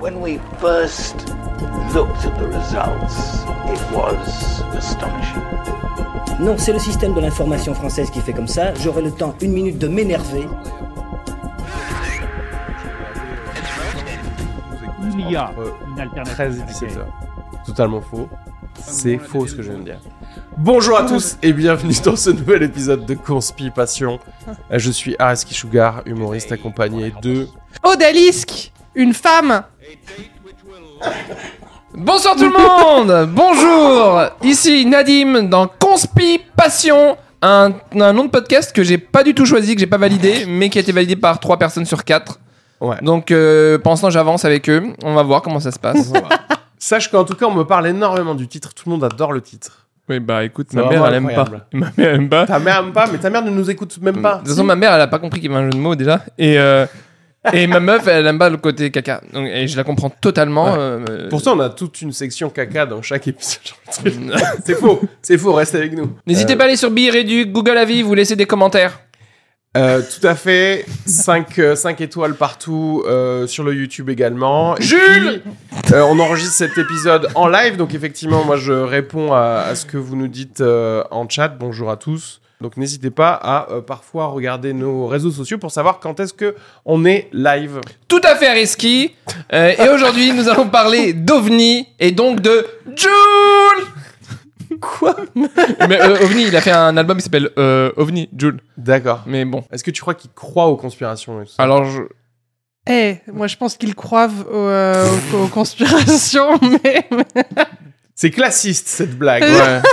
When we first looked at the results, it was astonishing. Non, c'est le système de l'information française qui fait comme ça. J'aurai le temps, une minute, de m'énerver. Il y a une alternative. 13 et à 17 laquelle- heures. Totalement faux. C'est faux ce que je viens de dire. Bonjour à tous et bienvenue dans ce nouvel épisode de Conspi Passion. Euh, Je suis Areski Sugar, humoriste accompagné de. Odalisque, une femme. Bonsoir tout le monde Bonjour Ici Nadim dans Conspi Passion, un, un nom de podcast que j'ai pas du tout choisi, que j'ai pas validé, mais qui a été validé par 3 personnes sur 4. Ouais. Donc euh, pour l'instant j'avance avec eux, on va voir comment ça se passe. Sache qu'en tout cas, on me parle énormément du titre. Tout le monde adore le titre. oui bah écoute, ma mère elle aime pas. incroyable. Ma mère elle aime pas. Ta mère aime pas, mais ta mère ne nous écoute même pas. De toute façon ma mère elle a pas compris qu'il y avait un jeu de mots déjà. Et, euh, et ma meuf elle aime pas le côté caca. Donc, et je la comprends totalement. Ouais. euh, Pour ça, on a toute une section caca dans chaque épisode. c'est faux, c'est faux, reste avec nous. N'hésitez Euh, pas à aller sur Biredu, Google Avis, vous laissez des commentaires. Euh, tout à fait. 5 étoiles partout euh, sur le YouTube également. Et Jules puis, euh, On enregistre cet épisode en live, donc effectivement, moi je réponds à, à ce que vous nous dites euh, en chat. Bonjour à tous. Donc n'hésitez pas à euh, parfois regarder nos réseaux sociaux pour savoir quand est-ce que on est live. Tout à fait risky. Euh, et aujourd'hui, nous allons parler d'OVNI et donc de Jules. Quoi? Mais euh, OVNI, il a fait un album qui s'appelle euh, OVNI, Jules. D'accord. Mais bon. Est-ce que tu crois qu'il croit aux conspirations et tout ça Alors, je... Eh, moi je pense qu'ils croient au- euh, aux, aux conspirations, mais C'est classiste cette blague. ouais.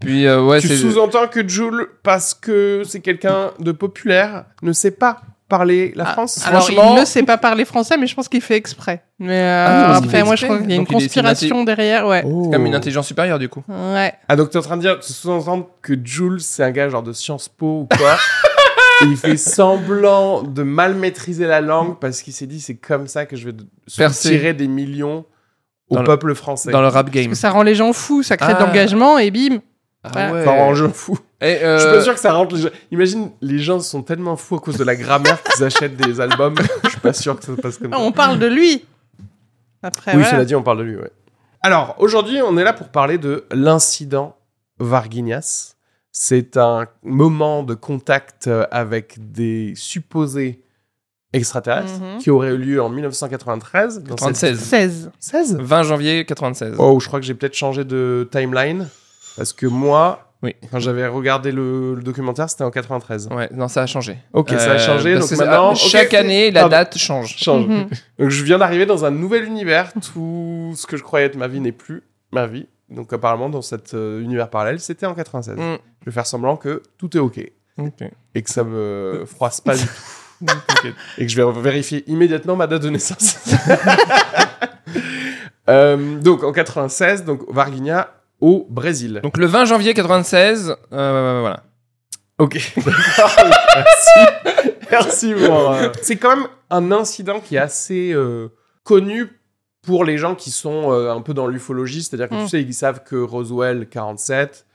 Puis euh, ouais, tu c'est sous-entends que Jules, parce que c'est quelqu'un de populaire, ne sait pas parler la Ah, France alors Franchement- il ne sait pas parler français, mais je pense qu'il fait exprès. Mais euh, Ah, parce après, fait moi je crois qu'il y a une Donc, est- c'est conspiration derrière, ouais. Oh. comme une intelligence supérieure du coup. Ouais. Ah donc t'es en train de dire, tu sous-entends que Jules c'est un gars genre de Sciences Po ou quoi Et il fait semblant de mal maîtriser la langue parce qu'il s'est dit c'est comme ça que je vais tirer des millions au Dans peuple français. Dans le rap Parce game. que ça rend les gens fous, ça crée Ah. de l'engagement et bim. Ah ouais. Ça rend jeu fou. Et, euh, Je suis pas sûr que ça rentre les gens. Imagine, les gens sont tellement fous à cause de la grammaire qu'ils achètent des albums. Je suis pas sûr que ça se passe comme Ah, ça. on parle de lui. Après, Oui, voilà. cela dit, on parle de lui, ouais. Alors, aujourd'hui, on est là pour parler de l'incident Varginhas. C'est un moment de contact euh, avec des supposés extraterrestres Mhm. qui aurait eu lieu en 1993. dans cette- 96. 16. 16 20 janvier 96. Oh, je crois que j'ai peut-être changé de timeline. Parce que moi, Oui. quand j'avais regardé le, le documentaire, c'était en 93. Ouais, non, ça a changé. Ok, ça a Euh, changé. Donc maintenant, ça- chaque année, la date change. change. Mhm. Donc je viens d'arriver dans un nouvel univers. Tout ce que je croyais être ma vie n'est plus ma vie. Donc apparemment, dans cet euh, univers parallèle, c'était en 96. Mm. Je vais faire semblant que tout est OK. Et que ça me froisse pas du tout. Et que je vais vérifier immédiatement ma date de naissance. Euh, donc en 96, donc Varginha au Brésil. Donc le 20 janvier 96, euh, voilà. Ok. Merci. Merci pour. euh, C'est quand même un incident qui est assez euh, connu pour les gens qui sont euh, un peu dans l'ufologie. C'est-à-dire que Mm. tu sais, ils savent que Roswell 47,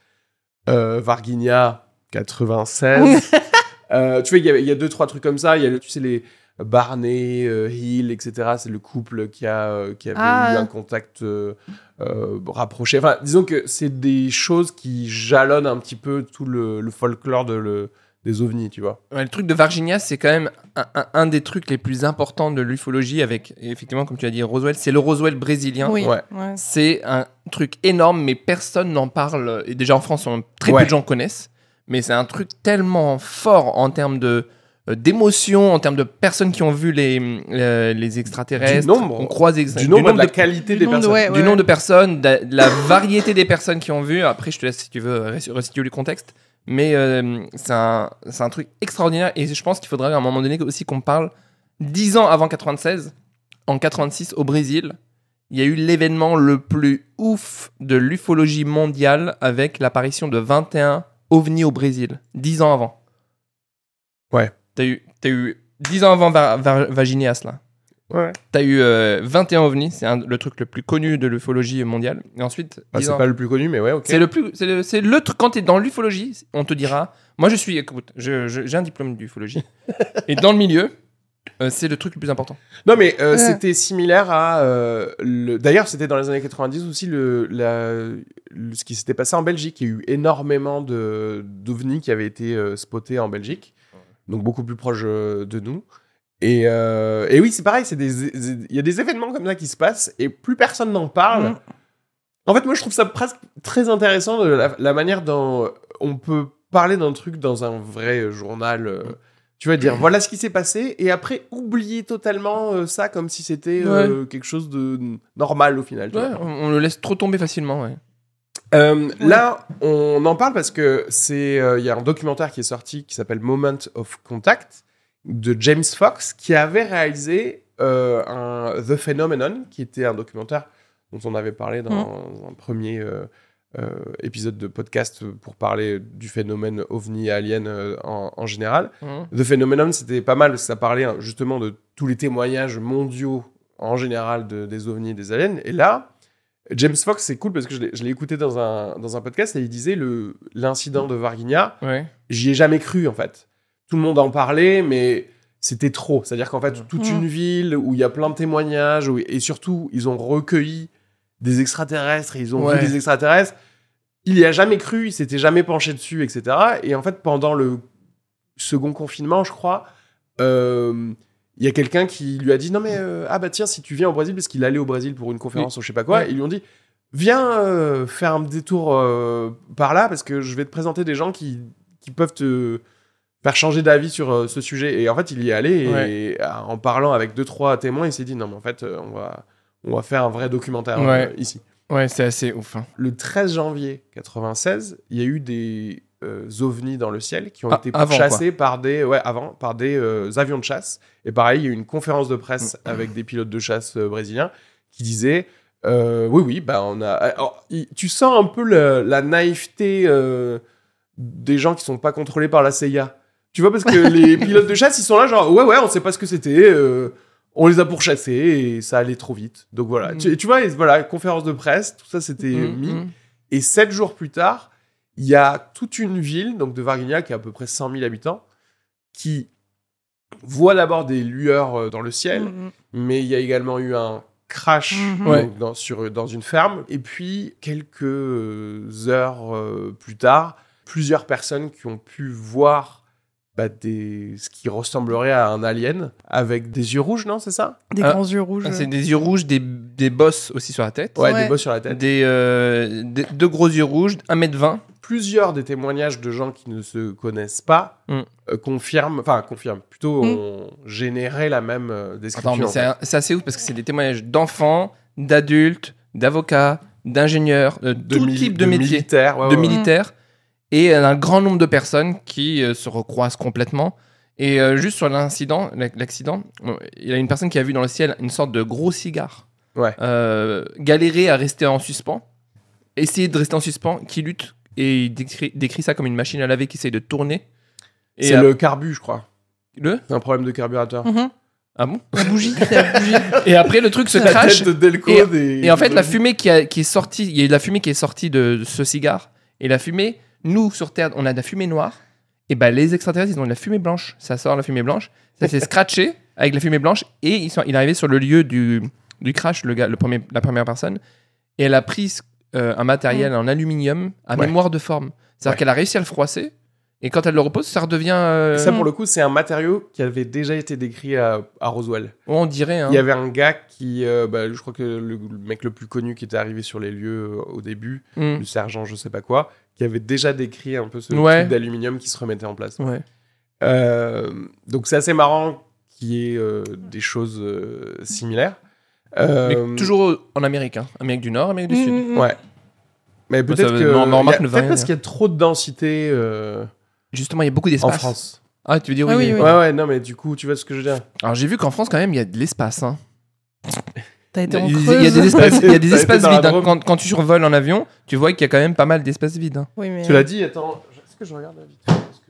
euh, Varginha 96. euh, tu vois, il y, a- il y a deux trois trucs comme ça. Il y a, le- tu sais, les Barney, euh, Hill, etc. C'est le couple qui a euh, qui avait Ah. eu un contact euh, euh, rapproché. Enfin, disons que c'est des choses qui jalonnent un petit peu tout le, le folklore de le- des ovnis, tu vois. Ouais, le truc de Varginha, c'est quand même un, un- un des trucs les plus importants de l'ufologie avec, effectivement, comme tu as dit, Roswell. C'est le Roswell brésilien. Oui. Ouais. ouais. C'est un truc énorme, mais personne n'en parle. Et déjà en France, on- très Ouais. peu de gens connaissent. Mais c'est un truc tellement fort en termes de euh, d'émotion, en termes de personnes qui ont vu les, euh, les extraterrestres. Du nombre. On croise ex- Du nombre, de la qualité Du des personnes. ouais, du nombre de personnes, de de la variété des personnes qui ont vu. Après, je te laisse si tu veux resituer le contexte. Mais euh, c'est un, c'est un truc extraordinaire. Et je pense qu'il faudrait à un moment donné aussi qu'on parle. Dix ans avant 96, en 86 au Brésil, il y a eu l'événement le plus ouf de l'ufologie mondiale avec l'apparition de 21 ovnis au Brésil. Dix ans avant. Ouais. T'as eu, t'as eu 10 ans avant Va- Va- Vaginias, là. Ouais. T'as eu euh, 21 ovnis, c'est un- le truc le plus connu de l'ufologie mondiale. Et ensuite, Bah, 10 c'est ans- pas le plus connu, mais ouais, ok. c'est le plus, c'est le, c'est le truc quand t'es dans l'ufologie, on te dira. Moi, je suis, écoute, je- je- j'ai un diplôme d'ufologie, et dans le milieu, euh, c'est le truc le plus important. Non, mais euh, Ouais. c'était similaire à. euh, le... D'ailleurs, c'était dans les années 90 aussi le, la... le- ce qui s'était passé en Belgique. Il y a eu énormément de d'ovnis qui avaient été euh, spotés en Belgique, donc beaucoup plus proche euh, de nous. Et, euh, et oui, c'est pareil, c'est des... il y a des événements comme ça qui se passent et plus personne n'en parle. Mm. En fait, moi, je trouve ça presque très intéressant de la, la manière dont on peut parler d'un truc dans un vrai journal. euh, tu vas dire, voilà ce qui s'est passé, et après, oublier totalement euh, ça comme si c'était euh, quelque chose de normal au final. tu Ouais, vois. on, on le laisse trop tomber facilement. Ouais. Euh, Là, on en parle parce que c'est, euh, il y a un documentaire qui est sorti qui s'appelle Moment of Contact de James Fox qui avait réalisé euh, un The Phenomenon, qui était un documentaire dont on avait parlé dans un premier épisode de podcast pour parler du phénomène ovni alien en, en général. Mhm. The Phenomenon, c'était pas mal, ça parlait hein, justement de tous les témoignages mondiaux en général de- des ovnis et des aliens. Et là, James Fox, c'est cool parce que je l'ai- écouté dans un, dans un podcast et il disait le- l'incident de Varginha, Ouais. j'y ai jamais cru en fait. Tout le monde en parlait, mais c'était trop. C'est-à-dire qu'en fait, toute Mhm. une ville où il y a plein de témoignages, où- et surtout, ils ont recueilli des extraterrestres, et ils ont Ouais. vu des extraterrestres. Il y a jamais cru, il s'était jamais penché dessus, etc. Et en fait, pendant le second confinement, je crois, euh, il y a quelqu'un qui lui a dit non mais euh, ah bah tiens si tu viens au Brésil parce qu'il allait au Brésil pour une conférence ou je sais pas quoi, ils lui ont dit viens euh, faire un détour euh, par là parce que je vais te présenter des gens qui, qui peuvent te faire changer d'avis sur ce sujet. Et en fait, il y est allé et Ouais. en parlant avec deux trois témoins, il s'est dit non mais en fait on va on va faire un vrai documentaire Ouais. ici. Ouais, c'est assez ouf. hein. Le 13 janvier 96, il y a eu des euh, ovnis dans le ciel qui ont Ah, été avant, chassés par des ouais avant par des euh, avions de chasse. Et pareil, il y a eu une conférence de presse Mm. avec des pilotes de chasse euh, brésiliens qui disaient euh, oui oui bah on a alors, tu sens un peu le- la naïveté des gens qui sont pas contrôlés par la CIA. Tu vois parce que les pilotes de chasse ils sont là genre ouais ouais on sait pas ce que c'était on les a pourchassés et ça allait trop vite. Donc voilà, Mm. tu, tu vois, et voilà, conférence de presse, tout ça c'était Mhm, mis. Et sept jours plus tard, il y a toute une ville, donc de Varginha, qui a à peu près 100 000 habitants, qui voit d'abord des lueurs euh, dans le ciel, Mhm. mais il y a également eu un crash donc, Ouais. dans, sur, dans une ferme. Et puis, quelques euh, heures euh, plus tard, plusieurs personnes qui ont pu voir bah, des, ce qui ressemblerait à un alien avec des yeux rouges, non C'est ça? Des Ah, grands yeux rouges. Ah, c'est des yeux rouges, des, des bosses aussi sur la tête. Ouais, Ouais. des bosses sur la tête. Des, euh, des- deux gros yeux rouges, 1m20. Plusieurs des témoignages de gens qui ne se connaissent pas Mm. euh, confirment, enfin confirment, plutôt Mm. ont généré la même euh, description. Attends, mais c'est fait. un- c'est assez ouf parce que c'est des témoignages d'enfants, d'adultes, d'avocats, d'ingénieurs, de, tout type de, métiers, militaires, ouais, de ouais, ouais. militaires, et un grand nombre de personnes qui euh, se recroisent complètement. Et euh, juste sur l'incident, l'ac- l'accident, euh, il y a une personne qui a vu dans le ciel une sorte de gros cigare Ouais. euh, galérer à rester en suspens, essayer de rester en suspens, qui lutte, et il décrit, décrit ça comme une machine à laver qui essaye de tourner. Et C'est euh, le carbu, je crois. le C'est un problème de carburateur. Mhm. Ah bon La bougie, la bougie. Et après, le truc se La crache. tête de Delco Et- des- Et en fait, la fumée qui, a- qui est sortie, il y a de la fumée qui est sortie de, de ce cigare. Et la fumée, nous, sur Terre, on a de la fumée noire. Et ben les extraterrestres, ils ont de la fumée blanche. Ça sort la fumée blanche. Ça s'est scratché avec la fumée blanche. Et ils sont, il est arrivé sur le lieu du, du crash, le gars, le premier, la première personne. Et elle a pris euh, un matériel en aluminium à Ouais. mémoire de forme. C'est-à-dire Ouais. qu'elle a réussi à le froisser. Et quand elle le repose, ça redevient. euh, Ça, pour le coup, c'est un matériau qui avait déjà été décrit à, à Roswell. on dirait. hein. Il y avait un gars qui, euh, bah, je crois que le, le mec le plus connu qui était arrivé sur les lieux euh, au début, Mm. le sergent, je sais pas quoi, qui avait déjà décrit un peu ce Ouais. truc d'aluminium qui se remettait en place. Ouais. Euh, donc c'est assez marrant qu'il y ait euh, des choses euh, similaires. Euh, Mais toujours en Amérique. hein. Amérique du Nord, Amérique du Sud. Mhm. Ouais. Mais Moi, peut-être que parce qu'il y a trop de densité euh, Justement, il y a beaucoup en d'espace. France. Ah, tu veux dire oui, Ah oui, mais- oui. Ouais ouais non mais du coup tu vois ce que je veux dire. Alors j'ai vu qu'en France quand même il y a de l'espace. Hein. T'as été en Il, y a des espaces, il y a des espaces vides. hein. Quand, quand tu survoles en avion, tu vois qu'il y a quand même pas mal d'espaces vides. hein. Oui, mais Tu l'as dit attends est-ce que je regarde la Est-ce que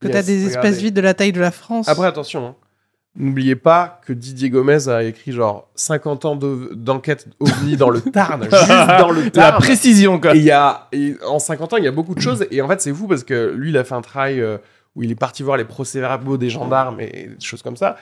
que Yes, t'as des regardez. espaces vides de la taille de la France. Après attention hein. N'oubliez pas que Didier Gomez a écrit genre 50 ans de- d'enquête ovni dans le Tarn, juste dans le La Tarn. précision quoi. Et il y a, et en 50 ans, il y a beaucoup de choses. Et en fait, c'est fou parce que lui, il a fait un travail euh, où il est parti voir les procès-verbaux des gendarmes et des choses comme ça.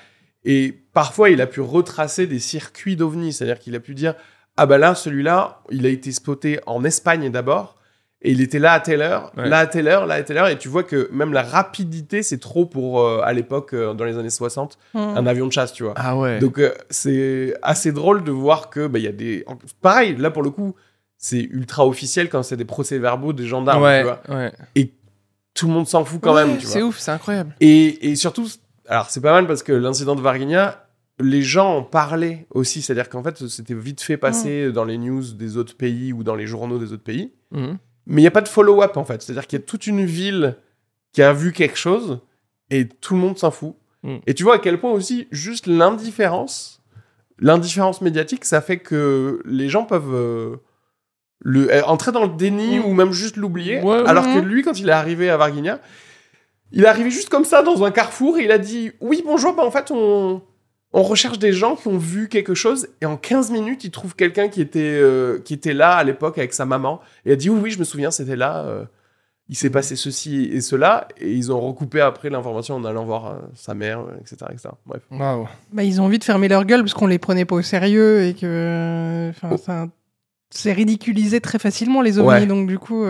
Et parfois, il a pu retracer des circuits d'ovnis, c'est-à-dire qu'il a pu dire ah bah là, celui-là, il a été spoté en Espagne d'abord. Et il était là à telle heure, Ouais. là à telle heure, là à telle heure, et tu vois que même la rapidité, c'est trop pour, euh, à l'époque, euh, dans les années 60, Mm. un avion de chasse, tu vois. Ah ouais. Donc euh, c'est assez drôle de voir que bah, il y a des pareil là pour le coup c'est ultra officiel quand c'est des procès-verbaux des gendarmes ouais, tu vois ouais. tout le monde s'en fout quand même tu C'est vois ouf, c'est incroyable. et, et surtout alors c'est pas mal parce que l'incident de Varginha les gens en parlaient aussi c'est-à-dire qu'en fait c'était vite fait passer dans les news des autres pays ou dans les journaux des autres pays Mhm. Mais il n'y a pas de follow-up en fait. C'est-à-dire qu'il y a toute une ville qui a vu quelque chose et tout le monde s'en fout. Mm. Et tu vois à quel point aussi juste l'indifférence, l'indifférence médiatique, ça fait que les gens peuvent euh, le, euh, entrer dans le déni Mm. ou même juste l'oublier. Ouais, alors ouais. que lui, quand il est arrivé à Varginha, il est arrivé juste comme ça dans un carrefour et il a dit Oui, bonjour, bah en fait, on, on recherche des gens qui ont vu quelque chose et en 15 minutes, il trouve quelqu'un qui, était euh, qui était là à l'époque avec sa maman et a dit Oui, oui, je me souviens, c'était là. euh, il s'est passé ceci et cela et ils ont recoupé après l'information en allant voir euh, sa mère, etc., etc. Bref. Waouh. Bah, ils ont envie de fermer leur gueule parce qu'on les prenait pas au sérieux et que. Enfin, Oh. c'est ridiculisé très facilement les ovnis, Ouais. donc du coup.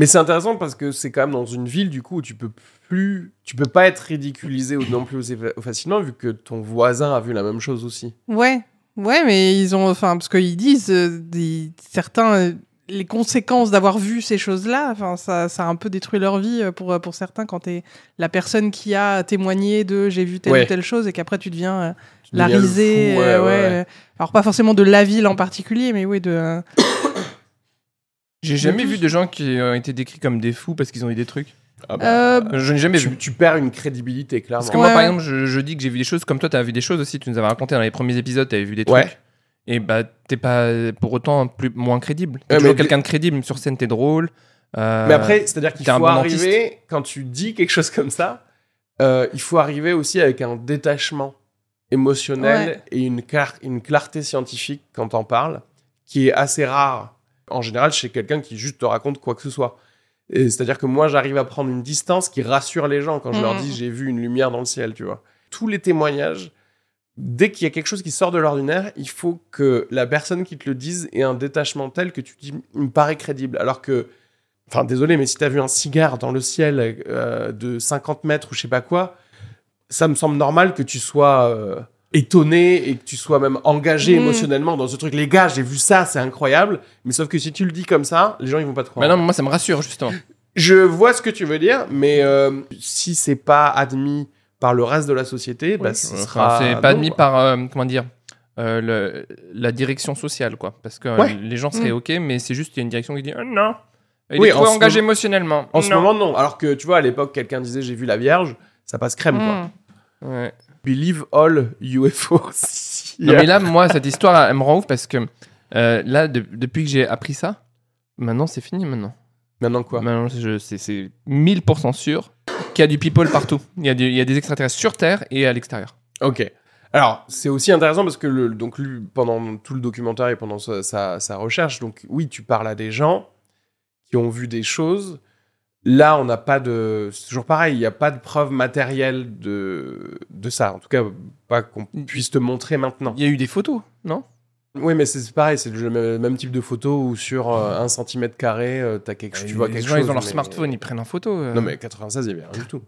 Mais c'est intéressant parce que c'est quand même dans une ville du coup où tu peux plus, tu peux pas être ridiculisé non plus aussi facilement vu que ton voisin a vu la même chose aussi. Ouais, ouais, mais ils ont. Enfin, parce qu'ils disent, euh, des, certains. euh, les conséquences d'avoir vu ces choses-là, enfin, ça, ça a un peu détruit leur vie euh, pour, pour certains quand t'es la personne qui a témoigné de j'ai vu telle Ouais. ou telle chose et qu'après tu deviens euh, la risée. fou, ouais, ouais, ouais, ouais. Alors, pas forcément de la ville en particulier, mais oui, de. J'ai jamais vu de gens qui ont été décrits comme des fous parce qu'ils ont eu des trucs. Ah bah, Euh, Je n'ai jamais tu, vu. tu perds une crédibilité clairement. Parce que moi, par exemple, je, je dis que j'ai vu des choses comme toi, tu as vu des choses aussi. Tu nous avais raconté dans les premiers épisodes, tu avais vu des trucs. Ouais. Et bah, t'es pas pour autant plus, moins crédible. T'es Ouais, toujours quelqu'un de crédible. Sur scène, t'es drôle. Euh, Mais après, c'est-à-dire qu'il faut bon arriver quand tu dis quelque chose comme ça, euh, il faut arriver aussi avec un détachement émotionnel Ouais. et une, clar- une clarté scientifique quand t'en parles, qui est assez rare en général chez quelqu'un qui juste te raconte quoi que ce soit. C'est-à-dire que moi, j'arrive à prendre une distance qui rassure les gens quand je leur Mhm. dis j'ai vu une lumière dans le ciel, tu vois. Tous les témoignages, dès qu'il y a quelque chose qui sort de l'ordinaire, il faut que la personne qui te le dise ait un détachement tel que tu dis il me paraît crédible. Alors que, enfin désolé, mais si t'as vu un cigare dans le ciel euh, de 50 mètres ou je sais pas quoi, ça me semble normal que tu sois euh, étonné et que tu sois même engagé Mhm. émotionnellement dans ce truc. Les gars, j'ai vu ça, c'est incroyable. Mais sauf que si tu le dis comme ça, les gens ils vont pas te croire. Bah non, moi, ça me rassure, justement. Je vois ce que tu veux dire, mais euh, si c'est pas admis par le reste de la société, bah, ce Enfin, sera c'est non, pas admis quoi. par, euh, comment dire, euh, le- la direction sociale, quoi. Parce que euh, Ouais. les gens seraient Mm. OK, mais c'est juste qu'il y a une direction qui dit non. Il Oui, est trop en ce engagé moment- émotionnellement. En ce Non. moment, non. Alors que tu vois, à l'époque, quelqu'un disait j'ai vu la Vierge, ça passe crème, quoi. Ouais. Believe all UFO. Non, mais là, moi, cette histoire, elle me rend ouf parce que euh, là, de- depuis que j'ai appris ça, maintenant, c'est fini maintenant. Maintenant quoi? Maintenant, c'est c'est 1000% sûr qu'il y a du people partout. Il y, a du- il y a des extraterrestres sur Terre et à l'extérieur. Ok. Alors, c'est aussi intéressant parce que le, donc lui, pendant tout le documentaire et pendant sa, sa- sa recherche, donc oui, tu parles à des gens qui ont vu des choses. Là, on n'a pas de. C'est toujours pareil, il n'y a pas de preuve matérielle de, de ça. En tout cas, pas qu'on puisse te montrer maintenant. Il y a eu des photos, non? Oui, mais c'est pareil, c'est le même, type de photo où sur euh, un centimètre carré, euh, t'as quelque, tu vois les quelque gens, chose. ils ont leur mais- smartphone, ils prennent en photo. euh. Non, mais 96, il n'y avait rien du tout.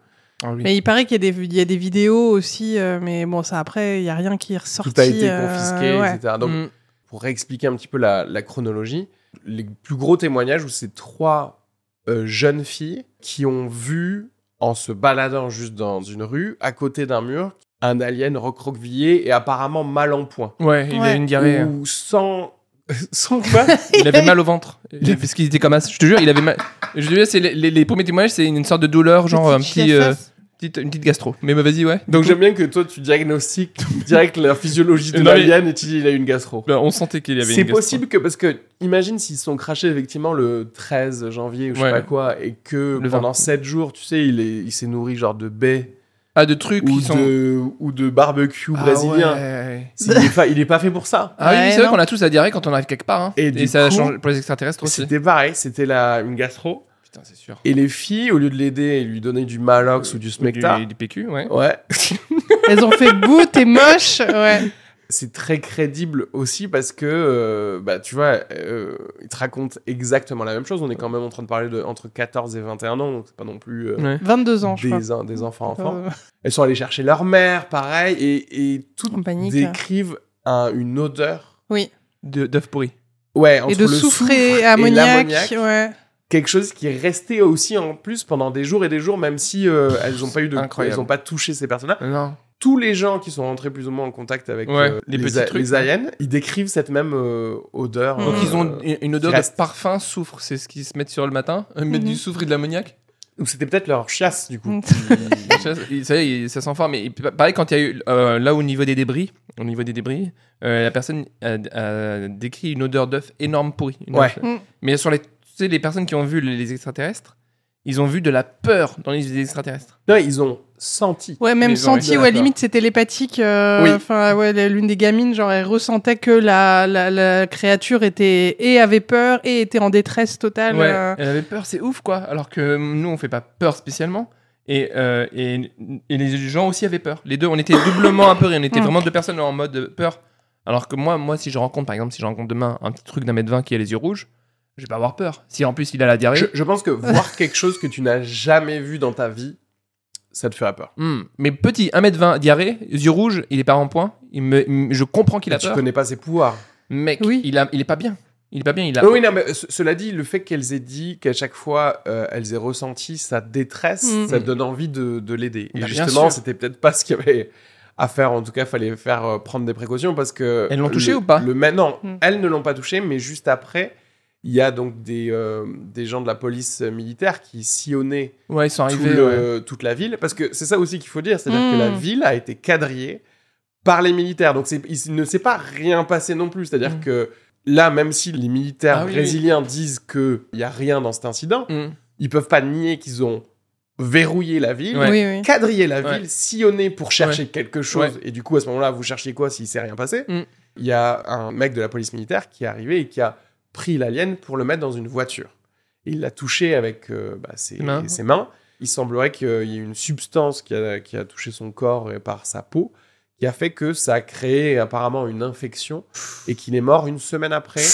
Ah oui. Mais il paraît qu'il y, a des- il y a des vidéos aussi, euh, mais bon, ça après, il n'y a rien qui est ressorti. Tout a été euh, confisqué, ouais. etc. Donc, Mm. pour réexpliquer un petit peu la, la chronologie, les plus gros témoignages où c'est trois euh, jeunes filles qui ont vu, en se baladant juste dans une rue, à côté d'un mur, un alien recroquevillé et apparemment mal en point. Ouais, il a Ouais. une diarrhée. hein. Ou sans... sans quoi Il avait mal au ventre. Parce qu'il était comme ça. Je te jure, il avait mal. Je te jure, c'est les, les, les premiers témoignages, c'est une sorte de douleur, genre un petit, euh. Petite, une petite gastro. Mais bah, vas-y, ouais. Donc j'aime bien que toi tu diagnostiques direct la physiologie de Non, mais- et tu dis il a une gastro. bah, on sentait qu'il y avait C'est une gastro. possible que parce que imagine s'ils se sont crachés effectivement le 13 janvier ou je sais pas quoi et que Le pendant 20. 7 jours tu sais il est il s'est nourri genre de baies Ah, de trucs ou qui sont. de ou de barbecue Ah brésilien. ouais. C'est- Il, est pas, il est pas fait pour ça. Ah oui, Ouais, c'est vrai non. qu'on a tous la diarrhée quand on arrive quelque part. hein. Et Et, du ça coup, change pour les extraterrestres aussi. C'était pareil, c'était la une gastro. Putain, c'est sûr. Et les filles, au lieu de l'aider et lui donner du Malox ou du Smecta, Du, du PQ, ouais. ouais, Elles ont fait bout, t'es moche. Ouais. c'est très crédible aussi parce que, euh, bah, tu vois, euh, ils te racontent exactement la même chose. On est quand même en train de parler de entre 14 et 21 ans, donc c'est pas non plus euh, Ouais. 22 ans, je crois. des, en- des enfants-enfants. Euh, Elles sont allées chercher leur mère, pareil, et, et toutes panique. décrivent un- une odeur. Oui. De- D'œuf pourri. Ouais, entre Et de le soufre et ammoniac. l'ammoniac. Ouais. Quelque chose qui est resté aussi en plus pendant des jours et des jours, même si euh, elles n'ont pas eu de, Incroyable. elles ont pas touché ces personnes-là. Non. Tous les gens qui sont rentrés plus ou moins en contact avec Ouais, euh, les les, petits trucs, les aliens, ils décrivent cette même euh, odeur. Donc euh, ils ont une- odeur de parfum soufre, c'est ce qu'ils se mettent sur le matin. Ils mettent Mhm. du soufre et de l'ammoniac. Ou c'était peut-être leur chasse du coup. Ça, ça y est, ça sent fort. Mais pareil, quand il y a eu euh, là au niveau des débris, au niveau des débris, euh, la personne a, a décrit une odeur d'œuf énorme pourri. Ouais. Mm. Mais sur les, sais, les personnes qui ont vu les, extraterrestres, ils ont vu de la peur dans les extraterrestres. Non, ils ont senti. Ouais, même senti, ouais, limite c'est télépathique. euh, Oui. Enfin, ouais, l'une des gamines, genre, elle ressentait que la, la, la créature était et avait peur et était en détresse totale. Ouais, euh. elle avait peur, c'est ouf quoi. Alors que nous, on fait pas peur spécialement. Et, euh, et, et les gens aussi avaient peur. Les deux, on était doublement apeurés. On était Mm. vraiment deux personnes en mode peur. Alors que moi, moi, si je rencontre, par exemple, si je rencontre demain un petit truc d'un mètre vingt qui a les yeux rouges, je vais pas avoir peur. Si en plus il a la diarrhée, Je, je pense que voir quelque chose que tu n'as jamais vu dans ta vie, ça te ferait peur. hmm. mais petit, 1m20, diarrhée, yeux rouges, il est pas en point. Il me, il je comprends qu'il a tu peur. connais pas ses pouvoirs. Mec, Oui. il, a, il est pas bien. Il est pas bien. Il a. Oui, non, mais ce- cela dit, le fait qu'elles aient dit qu'à chaque fois euh, elles aient ressenti sa détresse, Mm. ça te donne envie de, de l'aider. Et Bah, justement, c'était peut-être pas ce qu'il y avait à faire. En tout cas, fallait faire euh, prendre des précautions parce que. Elles l'ont touché le- ou pas le, mais Non, Mm. elles ne l'ont pas touché, mais juste après, il y a donc des, euh, des gens de la police militaire qui sillonnaient Ouais, ils sont tout arrivés. le- ouais. toute la ville. Parce que c'est ça aussi qu'il faut dire, c'est-à-dire que la ville a été quadrillée par les militaires. Donc c'est- il ne s'est pas rien passé non plus. C'est-à-dire Mm. que là, même si les militaires Ah oui, oui. brésiliens disent qu'il n'y a rien dans cet incident, Hmm. ils peuvent pas nier qu'ils ont verrouillé la ville. Ouais. Oui, oui. Quadrillé la Ouais. ville, sillonné pour chercher quelque chose, Ouais. et du coup à ce moment-là, vous cherchiez quoi s'il s'est rien passé? Mm. Il y a un mec de la police militaire qui est arrivé et qui a pris l'alien pour le mettre dans une voiture. Et il l'a touché avec euh, bah, ses, mains. ses mains. Il semblerait qu'il y ait une substance qui a, qui a touché son corps et par sa peau, qui a fait que ça a créé apparemment une infection et qu'il est mort une semaine après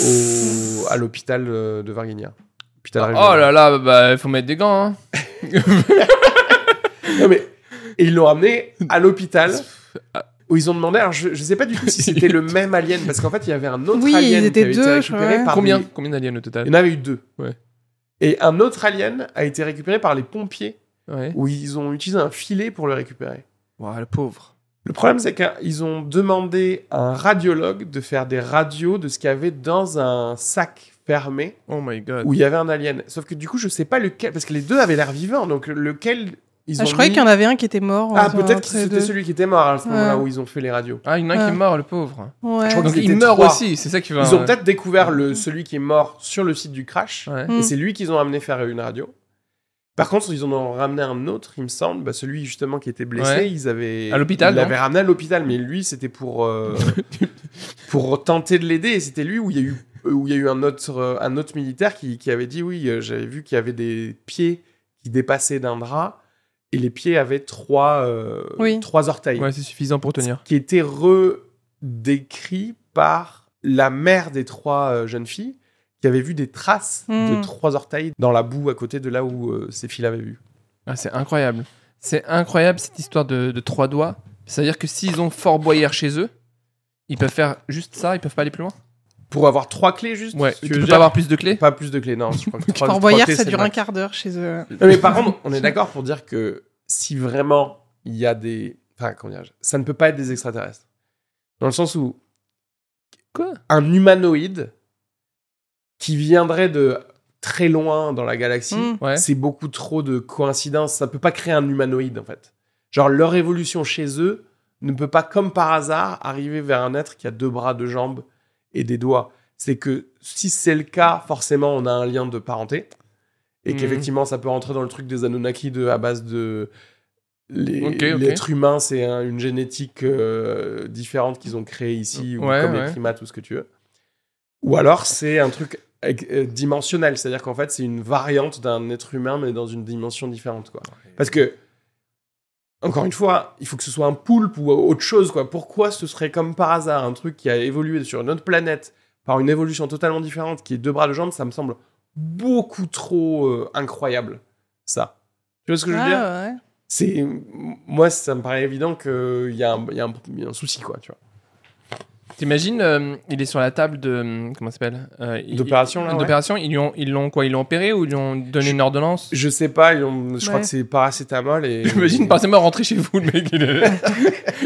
au, à l'hôpital euh, de Varginha. Hôpital Oh régional. là là, bah, il faut mettre des gants. Hein. Non, mais et ils l'ont ramené à l'hôpital où ils ont demandé. Alors je, je sais pas du tout si c'était le même alien parce qu'en fait il y avait un autre Oui, alien ils qui étaient avait été deux, récupéré ouais. par Combien des- Combien d'aliens au Il total y en avait eu deux. Ouais. Et un autre alien a été récupéré par les pompiers Ouais. où ils ont utilisé un filet pour le récupérer. Ouah, le pauvre. Le problème, c'est qu'ils ont demandé à un radiologue de faire des radios de ce qu'il y avait dans un sac fermé Oh my god. où il y avait un alien. Sauf que du coup, je sais pas lequel, parce que les deux avaient l'air vivants, donc lequel ils Ah, ont je croyais mis- qu'il y en avait un qui était mort. Ah, peut-être que c'était deux. celui qui était mort à ce moment-là Ouais. où ils ont fait les radios. Ah, il y en a un qui est mort, le pauvre. Ouais. Je crois Donc il meurt trois. aussi, c'est ça qui va. Ils ont peut-être découvert le, celui qui est mort sur le site du crash, Ouais. Mm. et c'est lui qu'ils ont amené faire une radio. Par contre, ils en ont ramené un autre, il me semble, bah, celui justement qui était blessé, Ouais. ils avaient... À l'hôpital, Ils l'avaient ramené à l'hôpital, mais lui, c'était pour, euh, pour tenter de l'aider, et c'était lui où il y a eu, où il y a eu un, autre, euh, un autre militaire qui, qui avait dit, oui, euh, j'avais vu qu'il y avait des pieds qui dépassaient d'un drap, et les pieds avaient trois, euh, Oui. trois orteils. Ouais, c'est suffisant pour tenir. qui était redécrit par la mère des trois euh, jeunes filles qui avait vu des traces Hmm. de trois orteils dans la boue à côté de là où euh, ses filles l'avaient vu. Ah, c'est incroyable. C'est incroyable cette histoire de, de trois doigts. C'est-à-dire que s'ils ont Fort Boyard chez eux, ils peuvent faire juste ça, ils peuvent pas aller plus loin? Pour avoir trois clés juste Ouais, tu veux peux pas avoir plus de clés Pas plus de clés, non. Je crois que trois- Fort trois Boyard, clés, ça dure un max. quart d'heure chez eux. Non, mais par contre, on est d'accord pour dire que si vraiment il y a des. Enfin, comment dire Ça ne peut pas être des extraterrestres. Dans le sens où. Quoi? Un humanoïde qui viendrait de très loin dans la galaxie, Mm. Ouais. c'est beaucoup trop de coïncidences. Ça peut pas créer un humanoïde, en fait. Genre, leur évolution chez eux ne peut pas, comme par hasard, arriver vers un être qui a deux bras, deux jambes et des doigts. C'est que si c'est le cas, forcément, on a un lien de parenté. Et Mhm. qu'effectivement, ça peut rentrer dans le truc des Anunnaki de, à base de. L'être humain, c'est un- une génétique euh, différente qu'ils ont créée ici, ou Ouais, comme ouais. les primates ou ce que tu veux. ou alors c'est un truc euh, dimensionnel, c'est-à-dire qu'en fait c'est une variante d'un être humain mais dans une dimension différente quoi. Parce que encore une fois, il faut que ce soit un poulpe ou autre chose quoi. Pourquoi ce serait comme par hasard un truc qui a évolué sur une autre planète par une évolution totalement différente qui est deux bras de jambes, ça me semble beaucoup trop euh, incroyable ça. Tu vois ce que je veux dire? ouais. C'est moi ça me paraît évident qu'il y, a un- il y y a un souci quoi, tu vois. T'imagines, euh, il est sur la table de. euh, Comment ça s'appelle Euh, il- D'opération, là, ouais. D'opération, ils lui ont, ils l'ont quoi Ils l'ont opéré ou ils lui ont donné une ordonnance Je sais pas, ils ont- je crois Ouais. que c'est paracétamol et. J'imagine forcément rentrer chez vous, le mec. Il, est-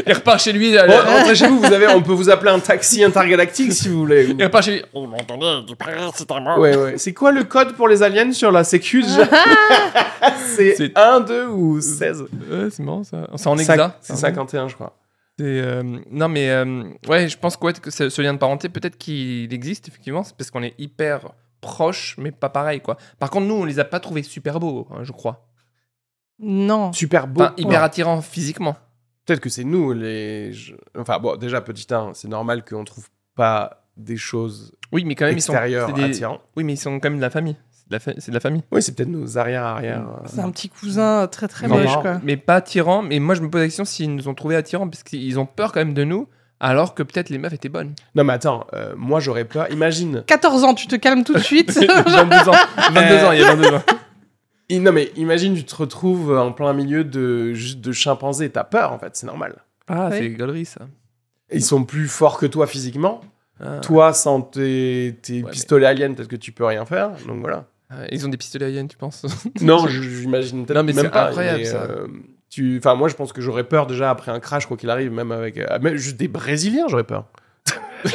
il repart chez lui. Bon, rentrez chez vous, vous avez, on peut vous appeler un taxi intergalactique si vous voulez. Il repart chez lui. Ils m'ont donné du paracétamol. Ouais, ouais. C'est quoi le code pour les aliens sur la sécu déjà C'est C'est- 1, 2 ou 16 Ouais, c'est marrant ça. C'est en Cinq- exa. C'est 51, je crois. Euh, non, mais euh, ouais, je pense que, ouais, que ce, ce lien de parenté, peut-être qu'il existe, effectivement. C'est parce qu'on est hyper proches, mais pas pareil, quoi. Par contre, nous, on les a pas trouvés super beaux, hein, je crois. Non. Super beau. Enfin, hyper attirants physiquement. Peut-être que c'est nous les. Enfin, bon, déjà, petit 1, c'est normal qu'on trouve pas des choses Oui, mais quand même, ils sont. des-. Oui, mais ils sont quand même de la famille. C'est de la, fa- c'est de la famille. Oui, c'est peut-être nos arrière-arrière. euh, C'est un petit cousin très très moche, quoi. Mais pas attirants. Mais moi, je me pose la question s'ils nous ont trouvés attirants, parce qu'ils ont peur quand même de nous, alors que peut-être les meufs étaient bonnes. Non, mais attends, euh, moi j'aurais peur. Imagine. 14 ans, tu te calmes tout de suite. 22 ans. 22 ans, il y a 22 ans. Non, mais imagine, tu te retrouves en plein milieu de, chimpanzés. T'as peur, en fait, c'est normal. Ah, Ouais. c'est gaulerie, ça. Ils sont plus forts que toi physiquement. Ah. Toi, sans tes, tes Ouais, pistolets aliens, peut-être que tu peux rien faire. Donc voilà. Ah, Ils ont des pistolets aliens, tu penses Non, je- j'imagine peut-être Non, mais même c'est pas. incroyable, mais, ça. euh, tu, enfin, moi, je pense que j'aurais peur déjà après un crash, quoi qu'il arrive, même avec, euh, même juste des Brésiliens, j'aurais peur.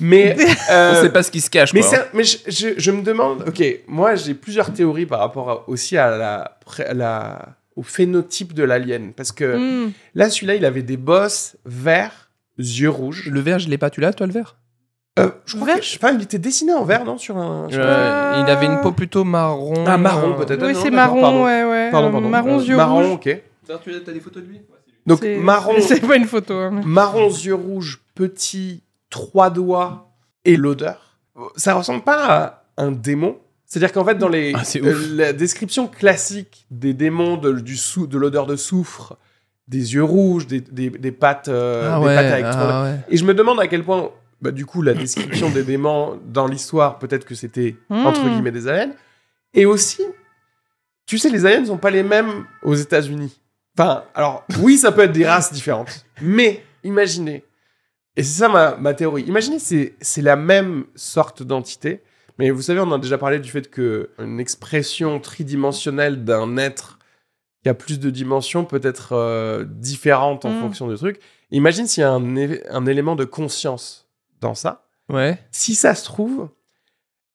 mais, euh, On sait pas ce qui se cache, mais, quoi. c'est- mais je, je- je me demande, ok, moi j'ai plusieurs théories par rapport à- aussi à la, à la- au phénotype de l'alien, parce que Hmm. là, celui-là, il avait des bosses verts, yeux rouges. Le vert, je l'ai pas. Tu l'as, toi, le vert? Euh, je crois Vert que, enfin, il était dessiné en vert, non, sur un. sur un- Ouais, Il avait une peau plutôt marron. Ah, marron, peut-être. Oui, non, c'est marron, pardon. ouais, ouais. Pardon, pardon. Marron, Euh, yeux marron, rouges. ok. Tu as des photos de lui Donc C'est- marron, C'est pas une photo. hein, marron, yeux rouges, petit, trois doigts et l'odeur. Ça ressemble pas à un démon. C'est-à-dire qu'en fait, dans les Ah, euh, la description classique des démons, de, du sou- de l'odeur de soufre, des yeux rouges, des, des, des pattes, euh, Ah des ouais, pattes avec ah ouais. Et je me demande à quel point, bah, du coup, la description des démons dans l'histoire, peut-être que c'était Hmm. entre guillemets des aliens. Et aussi, tu sais, les aliens ne sont pas les mêmes aux États-Unis. Enfin, alors, oui, ça peut être des races différentes. Mais imaginez, et c'est ça ma, ma théorie, imaginez, c'est, c'est la même sorte d'entité. Mais vous savez, on a déjà parlé du fait que une expression tridimensionnelle d'un être qui a plus de dimensions peut être euh, différente en Mm. fonction du truc. Imagine s'il y a un, un élément de conscience dans ça Ouais. si ça se trouve,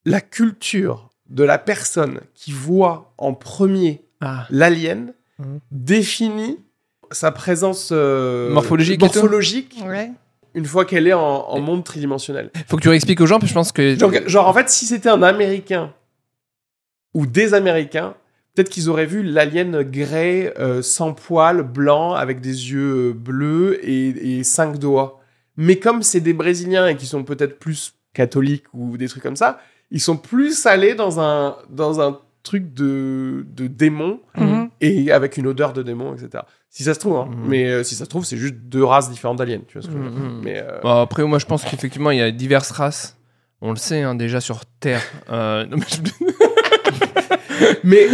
la culture de la personne qui voit en premier Ah. l'alien Mhm. définit sa présence euh, Morphologique morphologique Ouais. une fois qu'elle est en, en monde tridimensionnel. Faut que tu réexpliques aux gens, parce que je pense que. Genre, genre, en fait, si c'était un Américain ou des Américains, peut-être qu'ils auraient vu l'alien grey, euh, sans poils, blanc, avec des yeux bleus et, et cinq doigts. Mais comme c'est des Brésiliens et qui sont peut-être plus catholiques ou des trucs comme ça, ils sont plus allés dans un, dans un truc de, de démon Mhm. et avec une odeur de démon, etc. Si ça se trouve, hein. Mhm. mais euh, si ça se trouve, c'est juste deux races différentes d'aliens. Tu vois ce que je veux dire. Mais euh, Bon, après, moi, je pense qu'effectivement, il y a diverses races. On le sait, hein, déjà sur Terre. Euh, Mais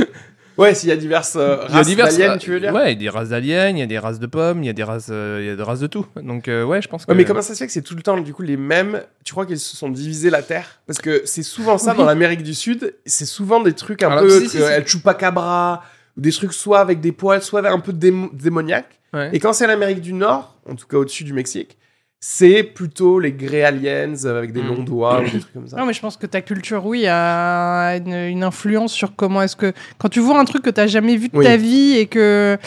ouais, s'il y a diverses euh, races diverses d'aliens, ra- tu veux dire Ouais, il y a des races d'aliens, il y a des races de pommes, il y a des races, euh, il y a des races de tout. Donc, euh, ouais, je pense que. Ouais, mais comment ça se fait que c'est tout le temps du coup les mêmes? Tu crois qu'ils se sont divisés la Terre? Parce que c'est souvent ça Oui. dans l'Amérique du Sud. C'est souvent des trucs un Alors, peu si, si, si. Chupacabra, ou des trucs soit avec des poils, soit avec un peu démo- démoniaques. Ouais. Et quand c'est l'Amérique du Nord, en tout cas au-dessus du Mexique, c'est plutôt les Grey Aliens avec des Mm. longs doigts ou des trucs comme ça. Non, mais je pense que ta culture, oui, a une, une influence sur comment est-ce que. Quand tu vois un truc que tu jamais vu de Oui. ta vie et que.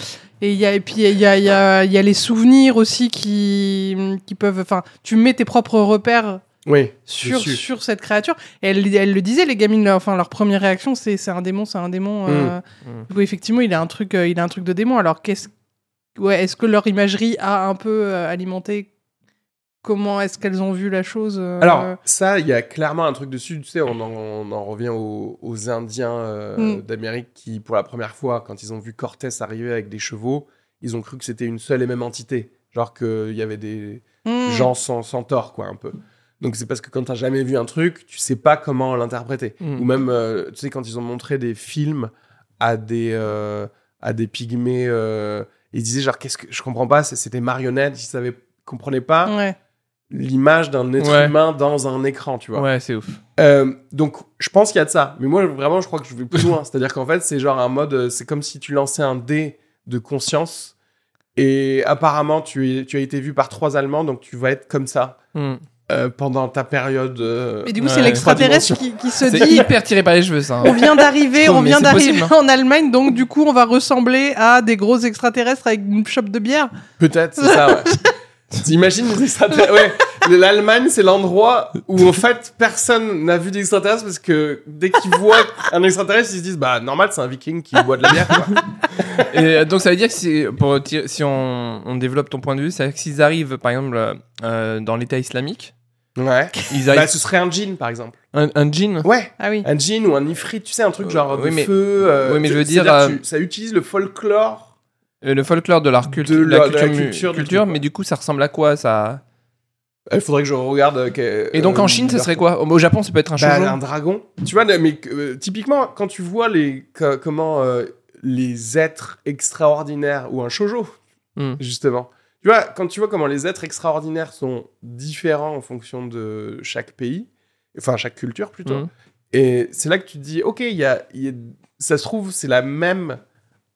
Et, il y a, et puis il y a, il y, a, il y a les souvenirs aussi qui, qui peuvent. Enfin, tu mets tes propres repères Oui, sur, sur cette créature. Et elle, elle le disait, les gamines, leur- enfin, leur première réaction, c'est c'est un démon, c'est un démon. euh, Mm. du coup, effectivement, il a un truc, euh, il a un truc de démon. Alors, qu'est-ce. Ouais, est-ce que leur imagerie a un peu euh, alimenté comment est-ce qu'elles ont vu la chose euh, Alors, ça, il y a clairement un truc dessus. Tu sais, on en, on en revient aux, aux Indiens euh, Mm. d'Amérique qui, pour la première fois, quand ils ont vu Cortés arriver avec des chevaux, ils ont cru que c'était une seule et même entité. Genre qu'il y avait des hmm. gens sans, sans tort, quoi, un peu. Donc, c'est parce que quand t'as jamais vu un truc, tu sais pas comment l'interpréter. Mm. Ou même, euh, tu sais, quand ils ont montré des films à des, euh, à des pygmées, euh, ils disaient genre, qu'est-ce que je comprends pas, c'était marionnettes, ils savaient, comprenaient pas Ouais. L'image d'un être Ouais. humain dans un écran, tu vois. Ouais, c'est ouf. Euh, donc, je pense qu'il y a de ça. Mais moi, vraiment, je crois que je vais plus loin. C'est-à-dire qu'en fait, c'est genre un mode, euh, c'est comme si tu lançais un dé de conscience. Et apparemment, tu, es, tu as été vu par trois Allemands, donc tu vas être comme ça Mm. euh, pendant ta période. euh, Mais du coup, Ouais. c'est l'extraterrestre qui, qui se C'est dit hyper tiré par les cheveux, ça. hein. on vient d'arriver, on vient d'arriver possible, en Allemagne, donc du coup, on va ressembler à des gros extraterrestres avec une chope de bière. Peut-être, c'est ça, ouais. T'imagines les extraterrestres? Ouais, l'Allemagne, c'est l'endroit où en fait personne n'a vu d'extraterrestres parce que dès qu'ils voient un extraterrestre, ils se disent bah normal, c'est un viking qui boit de la bière. Quoi. Et euh, donc ça veut dire que si, pour tirer- si on, on développe ton point de vue, c'est que s'ils arrivent par exemple euh, euh, dans l'État islamique, Ouais. ils Bah, ce serait un djinn par exemple. un, un djinn? Ouais. Ah oui. Un djinn ou un ifrit, tu sais, un truc genre Euh, de mais- feu. euh, oui, mais je veux dire, euh, tu- ça utilise le folklore. Euh, Le folklore de De la la- de la culture, mu- mais du coup ça ressemble à quoi ça? Il faudrait que je regarde. euh, Et donc euh, en Chine, ce serait quoi? Au Japon, ça peut être un Bah, shoujo. un dragon. Tu vois, mais euh, typiquement, quand tu vois les, co- comment euh, les êtres extraordinaires ou un shoujo, Hmm. justement. Tu vois, quand tu vois comment les êtres extraordinaires sont différents en fonction de chaque pays, enfin chaque culture plutôt, Mhm. et c'est là que tu te dis, ok, il y a, il y a- ça se trouve, c'est la même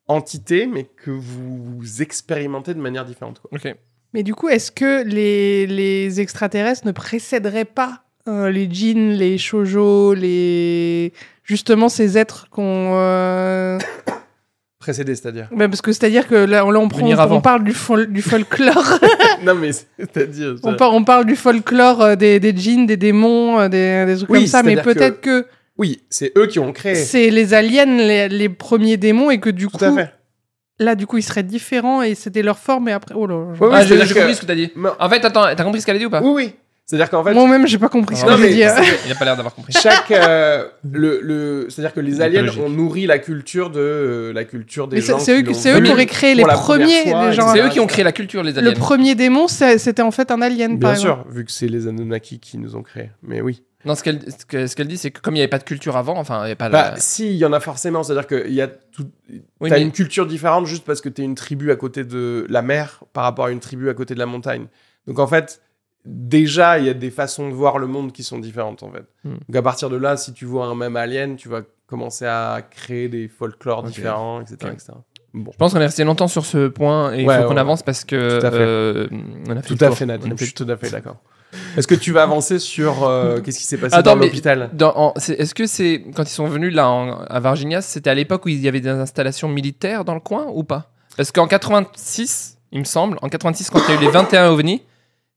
entité, mais que vous expérimentez de manière différente. Quoi. Ok. Mais du coup, est-ce que les, les extraterrestres ne précéderaient pas euh, les djinns, les shoujo, les justement ces êtres qu'on euh, Précédé, c'est-à-dire. bah, parce que c'est-à-dire que là, on- là, on, prend, Venir on, avant. parle du, fol- du folklore, non, mais c'est-à-dire. on, par- on parle du folklore euh, des, des djinns, des démons, euh, des, des trucs Oui, comme ça, mais peut-être que, Oui, c'est eux qui ont créé. c'est les aliens, les, les premiers démons, et que du Tout coup, à fait. là, du coup, ils seraient différents et c'était leur forme, et après, oh là, je- Ouais, ah, j'ai compris ce que t'as dit. Mais- En fait, attends, t'as compris ce qu'elle a dit ou pas Oui, oui. C'est-à-dire qu'en fait, moi-même, j'ai pas compris ce que mais j'ai dit. hein. Il a pas l'air d'avoir compris. chaque euh, le, le c'est-à-dire que les aliens ont nourri la culture de euh, la culture des Mais c'est gens c'est eux, qui c'est eux auraient créé les premiers. C'est eux qui ont créé la culture, les aliens. Le premier démon, c'était en fait un alien, par bien exemple. sûr vu que c'est les Anunnaki qui nous ont créés mais oui Non, ce qu'elle ce que- ce qu'elle dit, c'est que comme il n'y avait pas de culture avant, enfin, il n'y avait pas bah la... si il y en a forcément c'est-à-dire que il y a tout Oui, t'as mais- une culture différente juste parce que t'es une tribu à côté de la mer par rapport à une tribu à côté de la montagne donc en fait déjà il y a des façons de voir le monde qui sont différentes en fait Hmm. donc à partir de là si tu vois un même alien tu vas commencer à créer des folklores différents etc, bon Je pense qu'on est resté longtemps sur ce point et il Ouais, faut ouais, qu'on ouais. avance parce que Tout à fait. euh, on a fait Tout à fait, On a Nadine. fait Je suis tout à fait d'accord. Est-ce que tu vas avancer sur euh, qu'est-ce qui s'est passé Attends, dans l'hôpital Est-ce que c'est quand ils sont venus là en- à Virginia, c'était à l'époque où il y avait des installations militaires dans le coin ou pas? Parce qu'en 86, il me semble, en 86 quand il y a eu les 21 ovnis,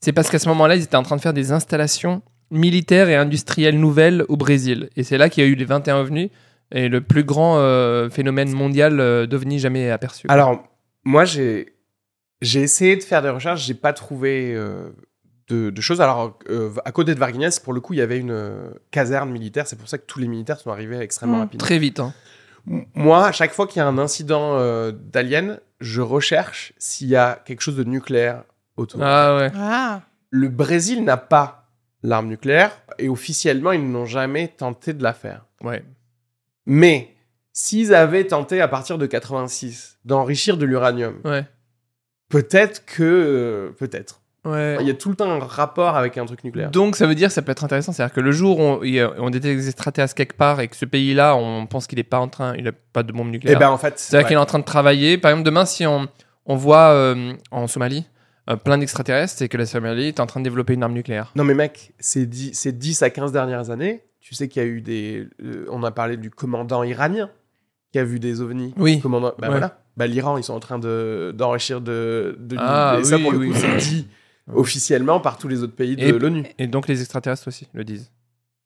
c'est parce qu'à ce moment-là, ils étaient en train de faire des installations militaires et industrielles nouvelles au Brésil. Et c'est là qu'il y a eu les 21 ovnis et le plus grand euh, phénomène mondial euh, d'ovnis jamais aperçu. Alors, moi, j'ai j'ai essayé de faire des recherches, j'ai pas trouvé euh, de, de choses. Alors, euh, à côté de Varginès, pour le coup, il y avait une euh, caserne militaire. C'est pour ça que tous les militaires sont arrivés extrêmement Mm. rapidement. Très vite. hein. Moi, à chaque fois qu'il y a un incident euh, d'alien, je recherche s'il y a quelque chose de nucléaire autour. Ah ouais. Ah, Le Brésil n'a pas l'arme nucléaire et officiellement, ils n'ont jamais tenté de la faire. Ouais. Mais s'ils avaient tenté à partir de 86 d'enrichir de l'uranium, Ouais. peut-être que euh, peut-être. Ouais. Il y a tout le temps un rapport avec un truc nucléaire. Donc ça veut dire ça peut être intéressant, c'est-à-dire que le jour où on, on détecte des extraterrestres quelque part et que ce pays-là, on pense qu'il est pas en train, il a pas de bombe Et nucléaire. ben en fait, c'est-à-dire ouais. qu'il est en train de travailler. Par exemple, demain, si on, on voit euh, en Somalie euh, plein d'extraterrestres, c'est que la Somalie est en train de développer une arme nucléaire. non mais mec, ces 10, ces 10 à 15 dernières années, tu sais qu'il y a eu des euh, on a parlé du commandant iranien qui a vu des ovnis. Oui. Commandant, bah Ouais. voilà. Bah l'Iran, ils sont en train de d'enrichir de, de Ah, et ça oui, pour le oui, coup, oui. c'est dit officiellement par tous les autres pays de Et- l'ONU. Et donc les extraterrestres aussi le disent.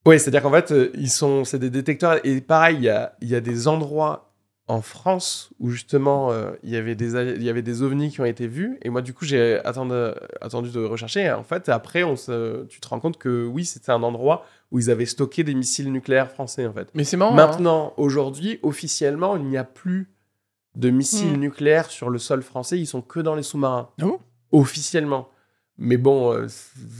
Ouais, c'est-à-dire qu'en fait, euh, ils sont, c'est des détecteurs. Et pareil, il y a, il y a des endroits en France où justement euh, il y avait des a- il y avait des ovnis qui ont été vus et moi du coup j'ai attendu, attendu de rechercher et en fait après on se, tu te rends compte que oui c'était un endroit où ils avaient stocké des missiles nucléaires français en fait. Mais c'est marrant. hein. Maintenant aujourd'hui officiellement il n'y a plus de missiles Hmm. nucléaires sur le sol français ils sont que dans les sous-marins. Bon? Officiellement. Mais bon euh,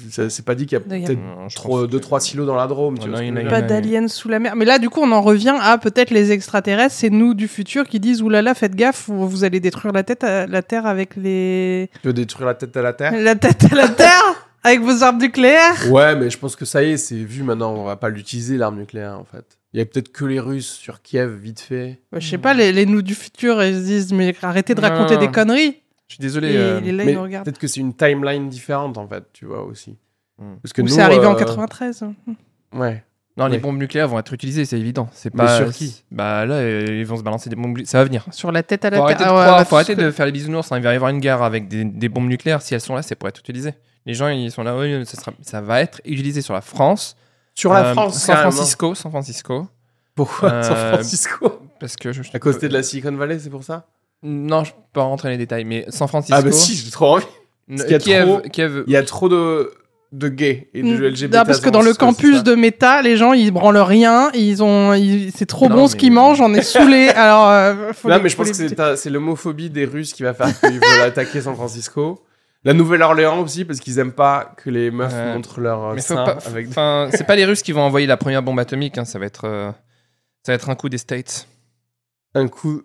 c'est pas dit qu'il y a peut-être deux trois silos dans la Drôme. tu Ouais, vois il que y en je a- Pas. Ouais. d'aliens sous la mer. Mais là, du coup, on en revient à peut-être les extraterrestres. C'est nous du futur qui disent oulala, faites gaffe, vous allez détruire la tête à la Terre avec les. Tu veux détruire la tête à la terre? La tête à la Terre Avec vos armes nucléaires? Ouais, mais je pense que ça y est, c'est vu maintenant. On va pas l'utiliser l'arme nucléaire en fait. Il y a peut-être que les Russes sur Kiev vite fait. Bah, Je sais pas, les, les nous du futur, ils se disent mais arrêtez de Non. raconter des conneries. Je suis désolé. Et euh, les là, mais peut-être que c'est une timeline différente en fait, tu vois aussi. Hmm. Parce que Ou nous, c'est arrivé en euh, 93. Ouais. Non, les bombes nucléaires vont être utilisées, c'est évident. C'est Mais pas sur qui Bah là, euh, ils vont se balancer des bombes. Ça va venir. Sur la tête à la Faut arrêter, de, Ah ouais, croire- bah, faut arrêter de faire les bisounours. hein. Il va y avoir une guerre avec des, des bombes nucléaires. Si elles sont là, c'est pour être utilisé. Les gens, ils sont là, oui, ça, sera, ça va être utilisé sur la France. Sur la Euh, France, San carrément. Francisco, San Francisco. Pourquoi Euh, San Francisco? Parce que je, À cause de la Silicon Valley, c'est pour ça? Non, je peux pas rentrer dans les détails, mais San Francisco. Ah bah si, j'ai trop envie. N- parce qu'il y a Kiev, trop- Kiev, Il y a trop de de gays et de Mm. LGBT. Parce que dans le campus de Meta, les gens ils branlent rien, ils ont, ils- c'est trop Non, bon ce qu'ils mangent, on est saoulés. Alors, euh, faut Non, les- mais je faut pense les que c'est l'homophobie des Russes qui va faire qu'ils veulent attaquer San Francisco. La Nouvelle-Orléans aussi, parce qu'ils aiment pas que les meufs Ouais. montrent leur euh, Mais sein pas- avec des- Enfin, c'est pas les Russes qui vont envoyer la première bombe atomique. hein, ça va être, euh, ça va être un coup des States. un coup.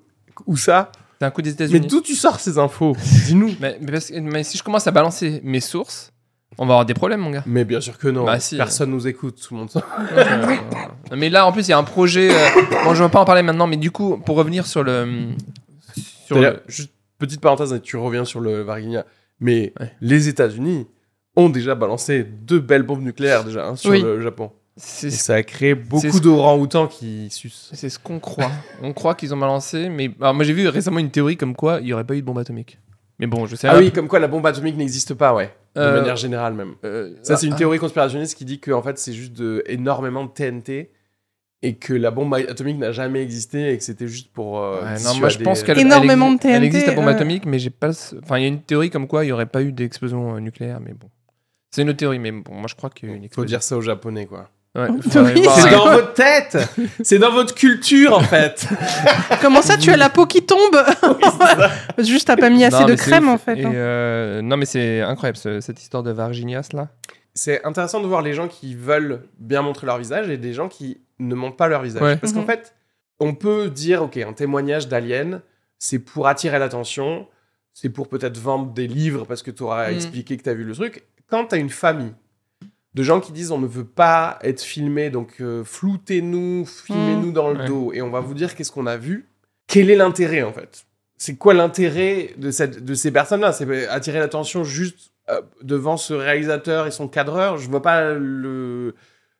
Où ça? C'est un coup des Mais États-Unis. d'où tu sors ces infos Dis-nous. Mais, mais parce que- mais si je commence à balancer mes sources, on va avoir des problèmes, mon gars. Mais bien sûr que non. Bah, si. Personne nous écoute, tout le monde. s'en- Euh, mais là, en plus, il y a un projet. euh, bon, je vais pas en parler maintenant, mais du coup, pour revenir sur le. Sur D'ailleurs, le- juste petite parenthèse, et tu reviens sur le Varginha. Mais Ouais. les États-Unis ont déjà balancé deux belles bombes nucléaires déjà hein, sur Oui. le Japon. C'est Et ça a créé beaucoup d'orang-outans qui sucent. c'est ce qu'on croit. On croit qu'ils ont balancé, mais. Alors, moi, j'ai vu récemment une théorie comme quoi il y aurait pas eu de bombe atomique. Mais bon, je sais Ah oui, comme quoi la bombe atomique n'existe pas, ouais. De Euh, manière générale même. Euh, Ça, c'est une ah, théorie conspirationniste qui dit que en fait, c'est juste de, énormément de TNT et que la bombe atomique n'a jamais existé et que c'était juste pour. euh, Ouais, non, moi je pense qu'elle Énormément elle de existe la bombe euh. atomique, mais j'ai pas. Enfin, il y a une théorie comme quoi il y aurait pas eu d'explosion euh, nucléaire, mais bon. C'est une autre théorie, mais bon, moi je crois qu'il y a une Faut explosion. dire ça aux Japonais, quoi. Ouais, Oui, voir c'est dans votre tête C'est dans votre culture, en fait Comment ça, tu as la peau qui tombe Juste, t'as pas mis assez Non, de crème ouf. en fait. Et, hein. euh, non, mais c'est incroyable ce- cette histoire de Varginias là. C'est intéressant de voir les gens qui veulent bien montrer leur visage et des gens qui ne montrent pas leur visage. Ouais. Parce qu'en Mhm. fait, on peut dire, ok, un témoignage d'alien, c'est pour attirer l'attention, c'est pour peut-être vendre des livres parce que tu auras Mm. Mhm. expliqué que tu as vu le truc. Quand tu as une famille de gens qui disent on ne veut pas être filmé, donc euh, floutez-nous, filmez-nous dans le. Ouais. dos et on va vous dire qu'est-ce qu'on a vu, quel est l'intérêt en fait? C'est quoi l'intérêt de, cette, de ces personnes-là? C'est attirer l'attention juste euh, devant ce réalisateur et son cadreur? Je vois pas le,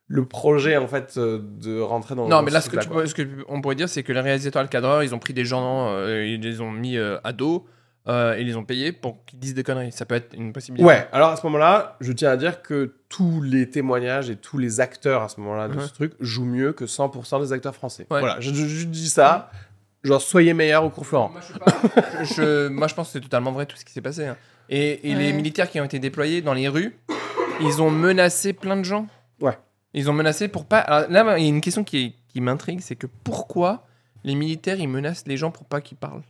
le projet en fait euh, de rentrer dans Non, mais là, ce que, tu ce que on pourrait dire, c'est que les réalisateurs et le cadreur, ils ont pris des gens, euh, ils les ont mis à dos euh, et ils les ont payés pour qu'ils disent des conneries. Ça peut être une possibilité. Ouais, alors à ce moment-là, je tiens à dire que tous les témoignages et tous les acteurs à ce moment-là de Ouais. ce truc jouent mieux que 100% des acteurs français. Ouais. Voilà, je, je- je dis ça, genre soyez meilleurs au cours Florent. Moi je, sais pas. Je- je- moi, je pense que c'est totalement vrai tout ce qui s'est passé. hein. Et, et les militaires qui ont été déployés dans les rues, ils ont menacé plein de gens. Ouais. Ils ont menacé pour pas. Alors là, il y a une question qui, qui m'intrigue c'est que pourquoi les militaires ils menacent les gens pour pas qu'ils parlent?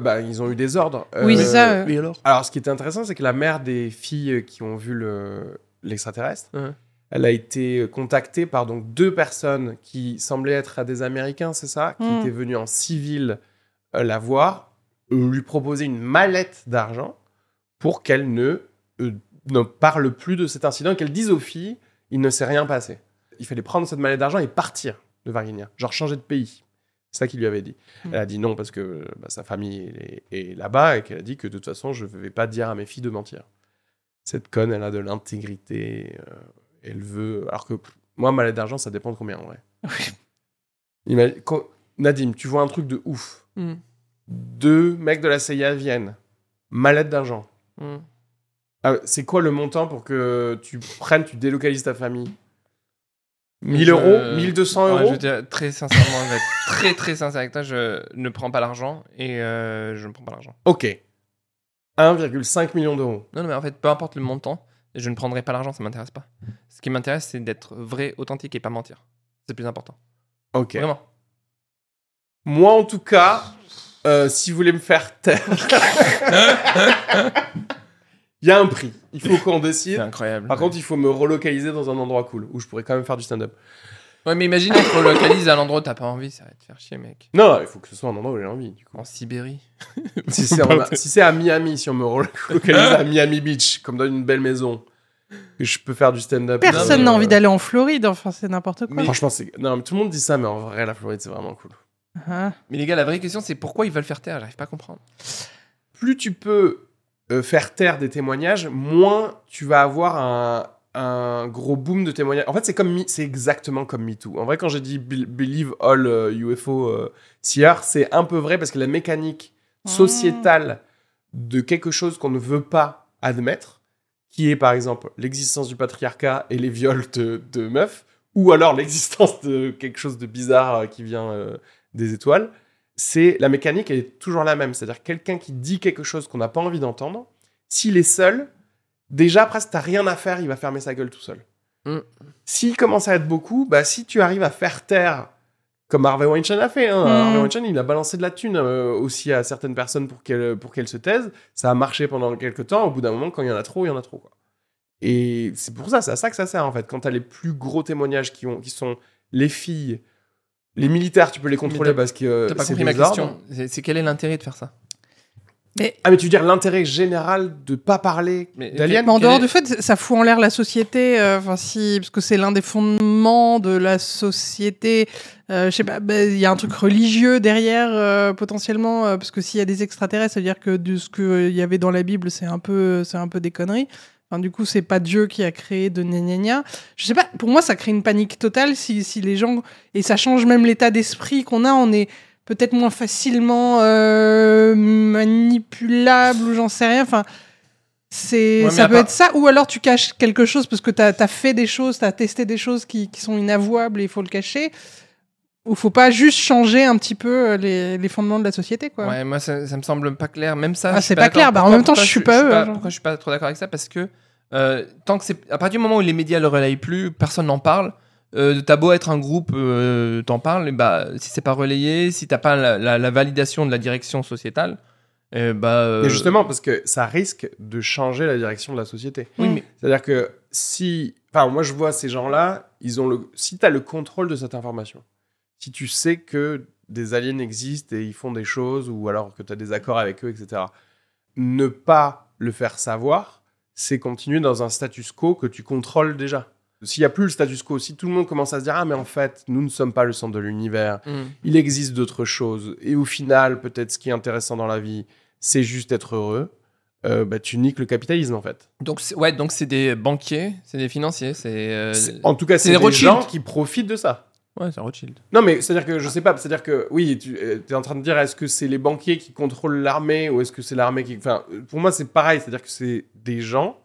Bah, ils ont eu des ordres. Oui, Euh, c'est ça, euh. Oui, alors? Alors, ce qui était intéressant, c'est que la mère des filles qui ont vu le- l'extraterrestre, elle a été contactée par donc deux personnes qui semblaient être des Américains, c'est ça, qui Mm. étaient venus en civil euh, la voir, euh, lui proposer une mallette d'argent pour qu'elle ne, euh, ne parle plus de cet incident, et qu'elle dise aux filles, il ne s'est rien passé. Il fallait prendre cette mallette d'argent et partir de Varginha, genre changer de pays. C'est ça qu'il lui avait dit. Elle a dit non parce que bah, sa famille est, est là-bas et qu'elle a dit que de toute façon, je ne vais pas dire à mes filles de mentir. Cette conne, elle a de l'intégrité. euh, elle veut. Alors que pff, moi, mallette d'argent, ça dépend de combien en vrai. Ima- quand- Nadim, tu vois un truc de ouf. Hmm. Deux mecs de la CIA viennent. Mallette d'argent. Hmm. Ah, c'est quoi le montant pour que tu prennes, tu délocalises ta famille? 1000 Je- euros 1200 Ouais, euros je veux dire, très sincèrement, je vais être très très sincère avec toi, je ne prends pas l'argent et euh, je ne prends pas l'argent. Ok. 1,5 million d'euros. Non, non, mais en fait, peu importe le montant, je ne prendrai pas l'argent, ça m'intéresse pas. Ce qui m'intéresse, c'est d'être vrai, authentique et pas mentir. C'est plus important. Ok. Vraiment. Moi, en tout cas, euh, si vous voulez me faire taire, il y a un prix. Il faut qu'on C'est décide. incroyable. Par contre, il faut me relocaliser dans un endroit cool où je pourrais quand même faire du stand-up. Ouais, mais imagine, on te relocalise à l'endroit où t'as pas envie, ça va te faire chier, mec. Non, il faut que ce soit un endroit où j'ai envie. Du coup. En Sibérie. Si c'est en- si c'est à Miami, si on me relocalise à Miami Beach, comme dans une belle maison, que je peux faire du stand-up. Personne mais, n'a euh, envie d'aller en Floride, enfin c'est n'importe quoi. Franchement, c'est. Non, mais tout le monde dit ça, mais en vrai, la Floride, c'est vraiment cool. Hein. Mais les gars, la vraie question, c'est pourquoi ils veulent faire taire? J'arrive pas à comprendre. plus tu peux euh, faire taire des témoignages, moins tu vas avoir un, un gros boom de témoignages. En fait, c'est comme Me- c'est exactement comme MeToo. En vrai, quand j'ai dit be- Believe All euh, UFO euh, Seer, c'est un peu vrai parce que la mécanique sociétale de quelque chose qu'on ne veut pas admettre, qui est par exemple l'existence du patriarcat et les viols de, de meufs, ou alors l'existence de quelque chose de bizarre euh, qui vient euh, des étoiles, c'est la mécanique elle est toujours la même. C'est-à-dire quelqu'un qui dit quelque chose qu'on n'a pas envie d'entendre, s'il est seul, déjà presque t'as rien à faire, il va fermer sa gueule tout seul. Mm. S'il commence à être beaucoup, bah si tu arrives à faire taire, comme Harvey Weinstein a fait, hein, Mm. Harvey Weinstein il a balancé de la thune euh, aussi à certaines personnes pour qu'elles pour qu'elles se taisent, ça a marché pendant quelques temps, au bout d'un moment quand il y en a trop, il y en a trop quoi. Et c'est pour ça, c'est à ça que ça sert en fait. Quand t'as les plus gros témoignages qui, ont, qui sont les filles, les militaires, tu peux les contrôler parce que euh, T'as pas c'est compris ma des ordres. question. C'est quel est l'intérêt de faire ça? Mais, Ah, mais tu veux dire l'intérêt général de pas parler Mais- d'aliens? En dehors est- du fait, ça fout en l'air la société, euh, enfin si, parce que c'est l'un des fondements de la société. Euh, je sais pas, bah, il y a un truc religieux derrière euh, potentiellement, euh, parce que s'il y a des extraterrestres, ça veut dire que de ce qu'il y avait dans la Bible, c'est un peu, c'est un peu des conneries. Enfin, du coup, c'est pas Dieu qui a créé de gna gna gna. Je sais pas, pour moi, ça crée une panique totale si, si les gens. Et ça change même l'état d'esprit qu'on a. On est peut-être moins facilement euh, manipulable ou j'en sais rien. Enfin, c'est Ouais, ça peut part- être ça. Ou alors tu caches quelque chose parce que tu as, fait des choses, tu as testé des choses qui, qui sont inavouables et il faut le cacher. Ou faut pas juste changer un petit peu euh, les, les fondements de la société, quoi. Ouais, moi ça, ça me semble pas clair. Même ça. Ah, c'est pas clair. Bah, en même temps, je suis pas eux, hein. Pourquoi je suis pas trop d'accord avec ça? Parce que euh, tant que c'est à partir du moment où les médias le relayent plus, personne n'en parle. Euh, t'as beau être un groupe, euh, t'en parles, bah si c'est pas relayé, si t'as pas la, la- la validation de la direction sociétale, euh, bah. euh, Mais justement, parce que ça risque de changer la direction de la société. Oui, mais C'est-à-dire que si. Enfin, moi, je vois ces gens-là, ils ont le. Si tu as le contrôle de cette information, si tu sais que des aliens existent et ils font des choses, ou alors que tu as des accords avec eux, etc., ne pas le faire savoir, c'est continuer dans un status quo que tu contrôles déjà. S'il n'y a plus le status quo, si tout le monde commence à se dire Ah, mais en fait, nous ne sommes pas le centre de l'univers, Hmm. il existe d'autres choses, et au final, peut-être ce qui est intéressant dans la vie, c'est juste être heureux, euh, bah, tu niques le capitalisme en fait. donc c'est- ouais, donc c'est des banquiers, c'est des financiers, c'est. euh, En tout cas, c'est des Rothschild. gens qui profitent de ça. Ouais, c'est Rothschild. Non, mais c'est-à-dire que je sais pas, c'est-à-dire que oui, tu es en train de dire est-ce que c'est les banquiers qui contrôlent l'armée ou est-ce que c'est l'armée qui. Enfin, pour moi, c'est pareil, c'est-à-dire que c'est des gens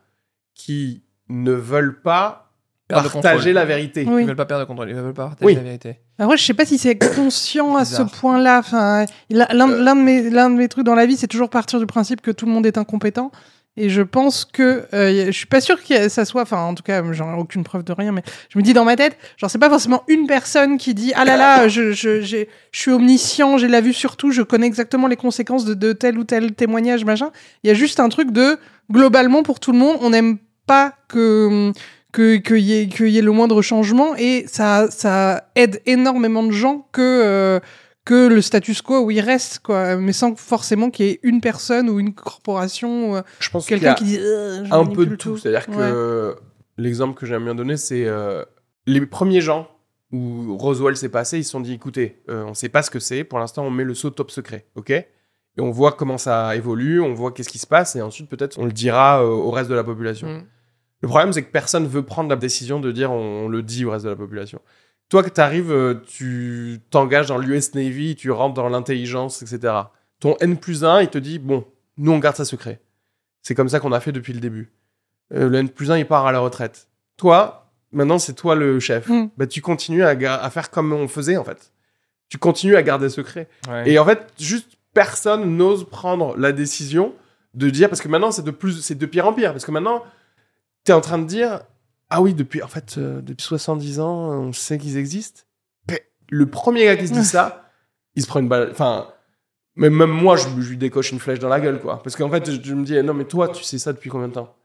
qui ne veulent pas Perdre partager la vérité. Oui. Ils veulent pas perdre le contrôle, ils veulent pas partager Oui. la vérité. Après, je sais pas si c'est conscient à ce point-là. Enfin, l'un l'un de mes l'un de mes trucs dans la vie, c'est toujours partir du principe que tout le monde est incompétent. Et je pense que euh, je suis pas sûr que ça soit. Enfin, en tout cas, j'en ai aucune preuve de rien. Mais je me dis dans ma tête, genre c'est pas forcément une personne qui dit ah là là, je je je suis omniscient, j'ai la vue sur tout, je connais exactement les conséquences de, de tel ou tel témoignage machin. Il y a juste un truc de globalement pour tout le monde, on n'aime pas que que qu'il y, ait- qu'il y ait le moindre changement et ça, ça aide énormément de gens que, euh, que le status quo où il reste, quoi, mais sans forcément qu'il y ait une personne ou une corporation ou euh, Je pense quelqu'un qui dit euh, je un peu de tout. C'est-à-dire Ouais. que l'exemple que j'aime bien donner, c'est euh, les premiers gens où Roswell s'est passé, ils se sont dit écoutez, euh, on sait pas ce que c'est, pour l'instant on met le saut top secret, ok? Et on voit comment ça évolue, on voit qu'est-ce qui se passe, et ensuite peut-être on le dira au reste de la population. Hmm. Le problème, c'est que personne veut prendre la décision de dire on, on le dit au reste de la population. Toi, que tu arrives, tu t'engages dans l'US Navy, tu rentres dans l'intelligence, etc. Ton N plus 1, il te dit bon, nous on garde ça secret. C'est comme ça qu'on a fait depuis le début. Euh, le N plus 1, il part à la retraite. Toi, maintenant c'est toi le chef. Mm. Bah, tu continues à, faire comme on faisait en fait. Tu continues à garder secret. Ouais. Et en fait, juste personne n'ose prendre la décision de dire parce que maintenant c'est de plus c'est de pire en pire parce que maintenant tu es en train de dire ah oui depuis en fait euh, depuis 70 ans on sait qu'ils existent. Mais le premier gars qui se dit ça, il se prend une balle enfin même, même moi je, je lui décoche une flèche dans la gueule quoi parce qu'en fait je, je me dis non mais toi tu sais ça depuis combien de temps?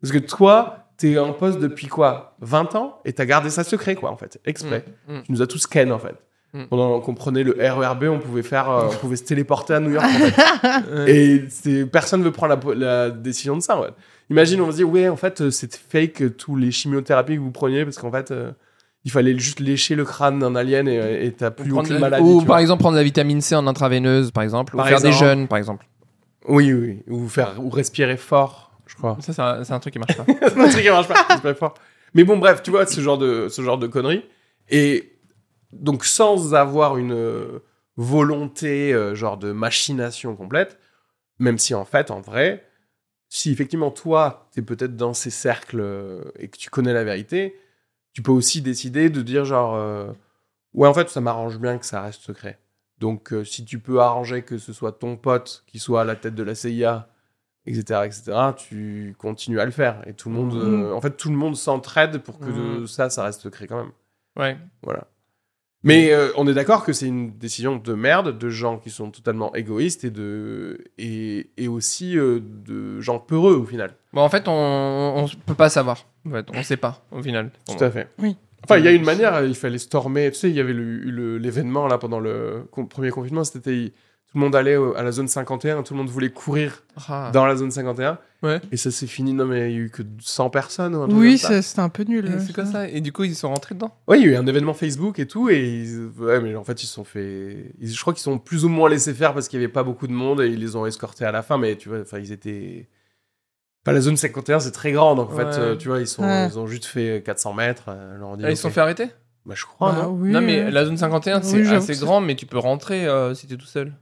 Parce que toi t'es en poste depuis quoi? 20 ans et t'as gardé ça secret quoi en fait exprès. Mm, mm. Tu nous as tous ken en fait. Mm. Pendant qu'on prenait le RERB, on pouvait faire, euh, on pouvait se téléporter à New York. En fait. Et personne veut prendre la, la décision de ça. Ouais. Imagine, on se dit ouais, en fait, euh, c'est fake euh, tous les chimiothérapies que vous preniez parce qu'en fait, euh, il fallait juste lécher le crâne d'un alien et t'as plus aucune la- maladie. ou par vois. exemple prendre la vitamine C en intraveineuse, par exemple, Par ou faire des jeûnes, par exemple. Oui, oui, ou faire ou respirer fort, je crois. Ça, c'est un, truc qui marche pas. c'est un truc qui marche pas, respirer fort. Mais bon, bref, tu vois, ce genre de ce genre de conneries. Et donc sans avoir une volonté euh, genre de machination complète, même si en fait, en vrai, si effectivement toi, t'es peut-être dans ces cercles euh, et que tu connais la vérité, tu peux aussi décider de dire genre euh, ouais en fait ça m'arrange bien que ça reste secret. Donc euh, si tu peux arranger que ce soit ton pote qui soit à la tête de la CIA, etc., etc., tu continues à le faire et tout le monde, euh, en fait tout le monde s'entraide pour que euh, ça, ça reste secret quand même. Ouais. Voilà. Mais euh, on est d'accord que c'est une décision de merde, de gens qui sont totalement égoïstes et, de, et, et aussi euh, de gens peureux au final. Bon, en fait, on, on peut pas savoir. En fait, on sait pas au final. Tout à fait. Oui. Enfin, il y a une manière, il fallait stormer. Tu sais, il y avait le- eu le- l'événement là pendant le con- premier confinement, c'était tout le monde allait à la zone 51, tout le monde voulait courir Ah. dans la zone 51. Ouais. Et ça s'est fini, non mais il y a eu que 100 personnes ou un truc Oui, c'était un peu nul. Euh, C'est quoi ça Et du coup, ils sont rentrés dedans Ouais, il y a eu un événement Facebook et tout, et ils- ouais, mais en fait, ils se sont fait. ils- Je crois qu'ils sont plus ou moins laissés faire parce qu'il n'y avait pas beaucoup de monde et ils les ont escortés à la fin, mais tu vois, enfin, ils étaient. Enfin, la zone 51, c'est très grand, donc en Ouais. fait, euh, tu vois, ils, sont, Ouais. ils ont juste fait 400 mètres. euh, leur ont dit, Ah, Ils se sont fait arrêter? Bah, je crois, bah non? oui, Non, mais euh. la zone 51, c'est Oui, assez grand, mais tu peux rentrer euh, si t'es tout seul.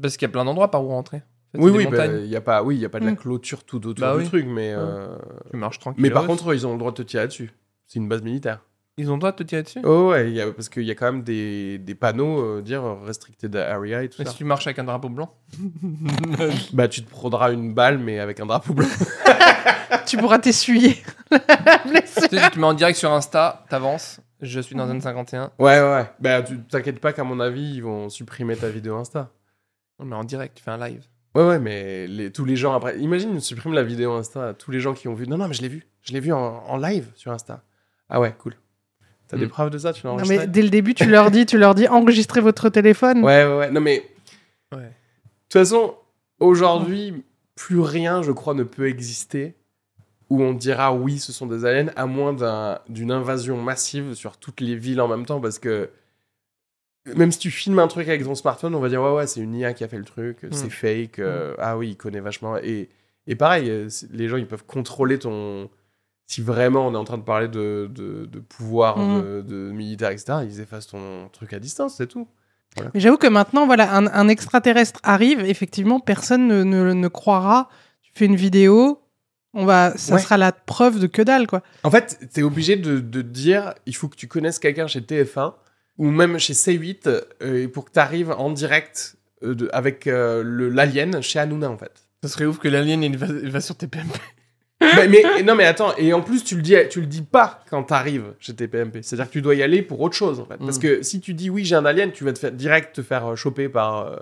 Parce qu'il y a plein d'endroits par où rentrer. En fait, Oui, oui, bah, il y a pas, oui, il y a pas de la Mm. clôture tout autour Bah du oui. truc, mais. euh, Tu marches tranquille. Mais par contre, ils ont le droit de te tirer dessus. C'est une base militaire. Ils ont le droit de te tirer dessus? Oh ouais, il y a- parce qu'il y a quand même des, des panneaux euh, dire restricted area et tout Mais ça. si tu marches avec un drapeau blanc Bah tu te prendras une balle mais avec un drapeau blanc. Tu pourras t'essuyer. Tu sais, tu te mets en direct sur Insta, t'avances, je suis dans zone 51. Ouais ouais. Bah tu t'inquiètes pas qu'à mon avis ils vont supprimer ta vidéo Insta. Non, mais en direct, tu fais un live. Ouais ouais mais les, tous les gens après. Imagine ils suppriment la vidéo Insta. Tous les gens qui ont vu. Non non mais je l'ai vu. Je l'ai vu en, en live sur Insta. Ah ouais cool. T'as des Mm. preuves de ça Tu l'as Non, enregistré mais dès le début, tu leur dis, tu leur dis, enregistrez votre téléphone. Ouais ouais ouais. Non mais Ouais. De toute façon, aujourd'hui, plus rien, je crois, ne peut exister où on dira oui, ce sont des aliens, à moins d'un- d'une invasion massive sur toutes les villes en même temps, parce que même si tu filmes un truc avec ton smartphone, on va dire ouais, ouais, c'est une IA qui a fait le truc, c'est fake, euh, ah oui, il connaît vachement. Et, et pareil, euh, les gens, ils peuvent contrôler ton. Si vraiment on est en train de parler de, de, de pouvoir Mm. de, de militaire, etc., ils effacent ton truc à distance, c'est tout. Mais j'avoue que maintenant, voilà, un, un extraterrestre arrive, effectivement, personne ne, ne, ne croira. Tu fais une vidéo, on va, ça Ouais. sera la preuve de que dalle, quoi. En fait, t'es obligé de, de dire, il faut que tu connaisses quelqu'un chez TF1 ou même chez C8 euh, pour que tu arrives en direct euh, de- avec euh, l'alien chez Hanouna, en fait. Ça serait ouf que l'alien il va, il va sur TPMP. mais, mais- non, mais attends, et en plus, tu le dis, tu le dis pas quand t'arrives chez TPMP. C'est-à-dire que tu dois y aller pour autre chose, en fait. Parce Mm. que si tu dis oui, j'ai un alien, tu vas te faire, direct te faire euh, choper par euh,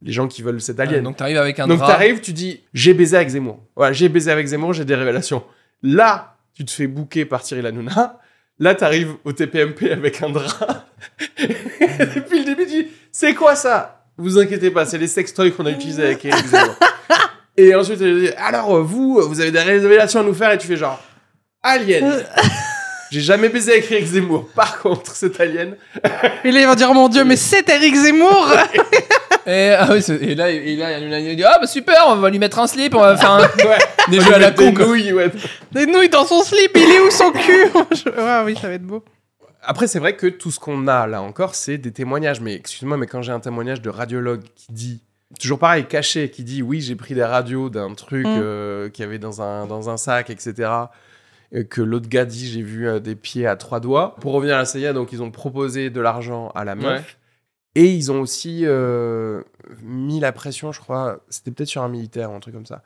les gens qui veulent cet alien. donc t'arrives avec un Donc t'arrives, tu dis j'ai baisé avec Zemmour. Voilà, j'ai baisé avec Zemmour, j'ai des révélations. Là, tu te fais bouquer par Cyril Hanouna. Là, t'arrives au TPMP avec un drap. Et depuis le début, tu dis c'est quoi ça? Vous inquiétez pas, c'est les sextoys qu'on a utilisés avec Eric Zemmour. Et ensuite, elle dit alors vous, vous avez des révélations à nous faire? Et tu fais genre alien. J'ai jamais baisé avec Eric Zemmour. Par contre, cet alien, Et là, ils vont dire, mon Dieu, mais c'est Eric Zemmour Et, ah oui, et là, et là, il y a une- il dit Ah bah super, on va lui mettre un slip, on va faire un- ouais, des jeux à la des con. quoi. nouilles, ouais. Des nouilles dans son slip, il est où son cul? Ah oui, ça va être beau. Après, c'est vrai que tout ce qu'on a là encore, c'est des témoignages. Mais excuse-moi, mais quand j'ai un témoignage de radiologue qui dit, toujours pareil, caché, qui dit oui, j'ai pris des radios d'un truc Mm. euh, qu'il y avait dans un, dans un sac, etc. que l'autre gars dit j'ai vu euh, des pieds à trois doigts. Pour revenir à la CIA, donc ils ont proposé de l'argent à la meuf. Et ils ont aussi euh, mis la pression, je crois, c'était peut-être sur un militaire ou un truc comme ça.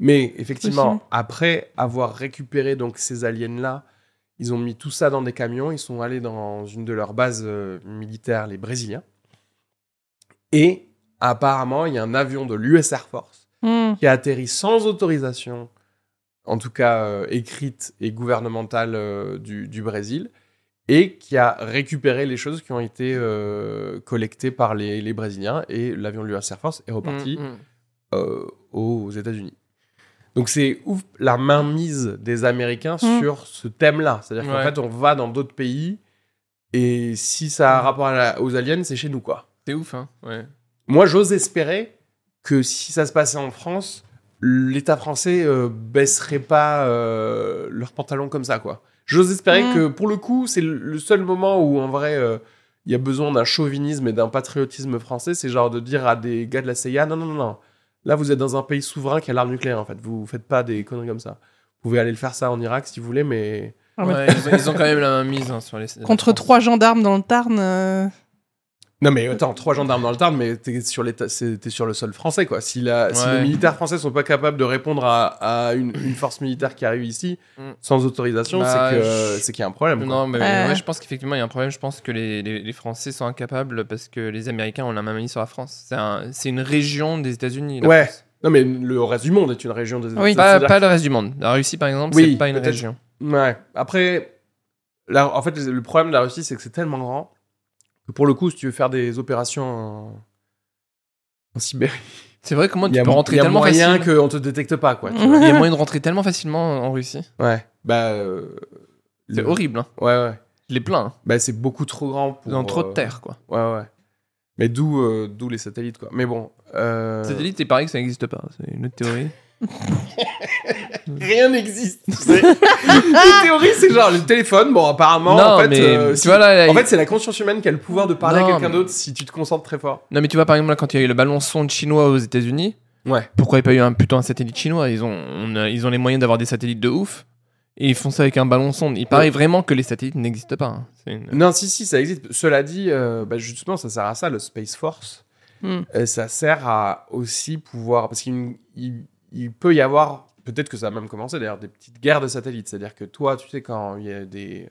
Mais effectivement, après avoir récupéré donc ces aliens-là, ils ont mis tout ça dans des camions, ils sont allés dans une de leurs bases euh, militaires, les Brésiliens. Et apparemment, il y a un avion de l'US Air Force Hmm. qui a atterri sans autorisation, en tout cas euh, écrite et gouvernementale du, du Brésil, et qui a récupéré les choses qui ont été euh, collectées par les, les Brésiliens, et l'avion de l'US Air Force est reparti Mm, mm. euh, aux États-Unis. Donc c'est ouf la mainmise des Américains Mm. sur ce thème-là. C'est-à-dire qu'en fait, on va dans d'autres pays, et si ça a rapport à la- aux aliens, c'est chez nous, quoi. C'est ouf, hein. Ouais. Moi, j'ose espérer que si ça se passait en France, l'État français euh, baisserait pas euh, leurs pantalons comme ça, quoi. J'ose espérer Mm. que, pour le coup, c'est le- seul moment où, en vrai, euh, il y a besoin d'un chauvinisme et d'un patriotisme français, c'est genre de dire à des gars de la CIA, non, non, non, non, là, vous êtes dans un pays souverain qui a l'arme nucléaire, en fait. Vous faites pas des conneries comme ça. Vous pouvez aller le faire ça en Irak si vous voulez, mais... Ah, mais- Ouais, ils, ont, ils ont quand même la main mise hein, sur les. Contre trois gendarmes dans le Tarn. euh, Non mais attends, trois gendarmes dans le Tarn, mais t'es sur, l'état- c'est- t'es sur le sol français quoi. Si, la, si Ouais. les militaires français sont pas capables de répondre à, à une, une force militaire qui arrive ici Mm. sans autorisation, Bah, c'est que je- c'est qu'il y a un problème. quoi. Non, mais Ouais. ouais, je pense qu'effectivement, il y a un problème. Je pense que les, les- les Français sont incapables parce que les Américains ont la main mise sur la France. C'est un- c'est une région des États-Unis. la Ouais. France. Non mais le reste du monde est une région des Oui. Pas, c'est-à-dire pas le reste du monde. La Russie, par exemple, Oui, c'est pas une peut-être. région. Ouais. Après, en fait, le problème de la Russie, c'est que c'est tellement grand que pour le coup, si tu veux faire des opérations en, en Sibérie, C'est vrai comment tu peux rentrer il y a tellement moyen facilement. qu'on te détecte pas quoi. Il y a moyen de rentrer tellement facilement en Russie. ouais. Bah. euh, C'est le- horrible. Hein. Ouais ouais. Je l'ai plein. hein. Bah c'est beaucoup trop grand pour. Dans trop euh, de terre, quoi. Ouais, ouais. Mais d'où euh, d'où les satellites, quoi. Mais bon. Euh... Satellite, c'est pareil que ça n'existe pas. C'est une autre théorie. Rien n'existe. les théories, c'est genre le téléphone. Bon, apparemment, non, en fait, mais euh, tu si- vois là, en il- fait, c'est la conscience humaine qui a le pouvoir de parler Non, à quelqu'un mais- d'autre si tu te concentres très fort. non, mais tu vois par exemple là, quand il y a eu le ballon sonde chinois aux États-Unis, Ouais. pourquoi il n'y a pas eu un plutôt un satellite chinois? Ils ont, on a- ils ont les moyens d'avoir des satellites de ouf et ils font ça avec un ballon sonde. Il paraît vraiment que les satellites n'existent pas. hein. C'est une- Non, si, si, ça existe. Cela dit, euh, bah, justement, ça sert à ça, le Space Force. Hmm. Euh, ça sert à aussi pouvoir. Parce qu'il il- il peut y avoir. Peut-être que ça a même commencé d'ailleurs, des petites guerres de satellites. C'est-à-dire que toi, tu sais, quand il y a des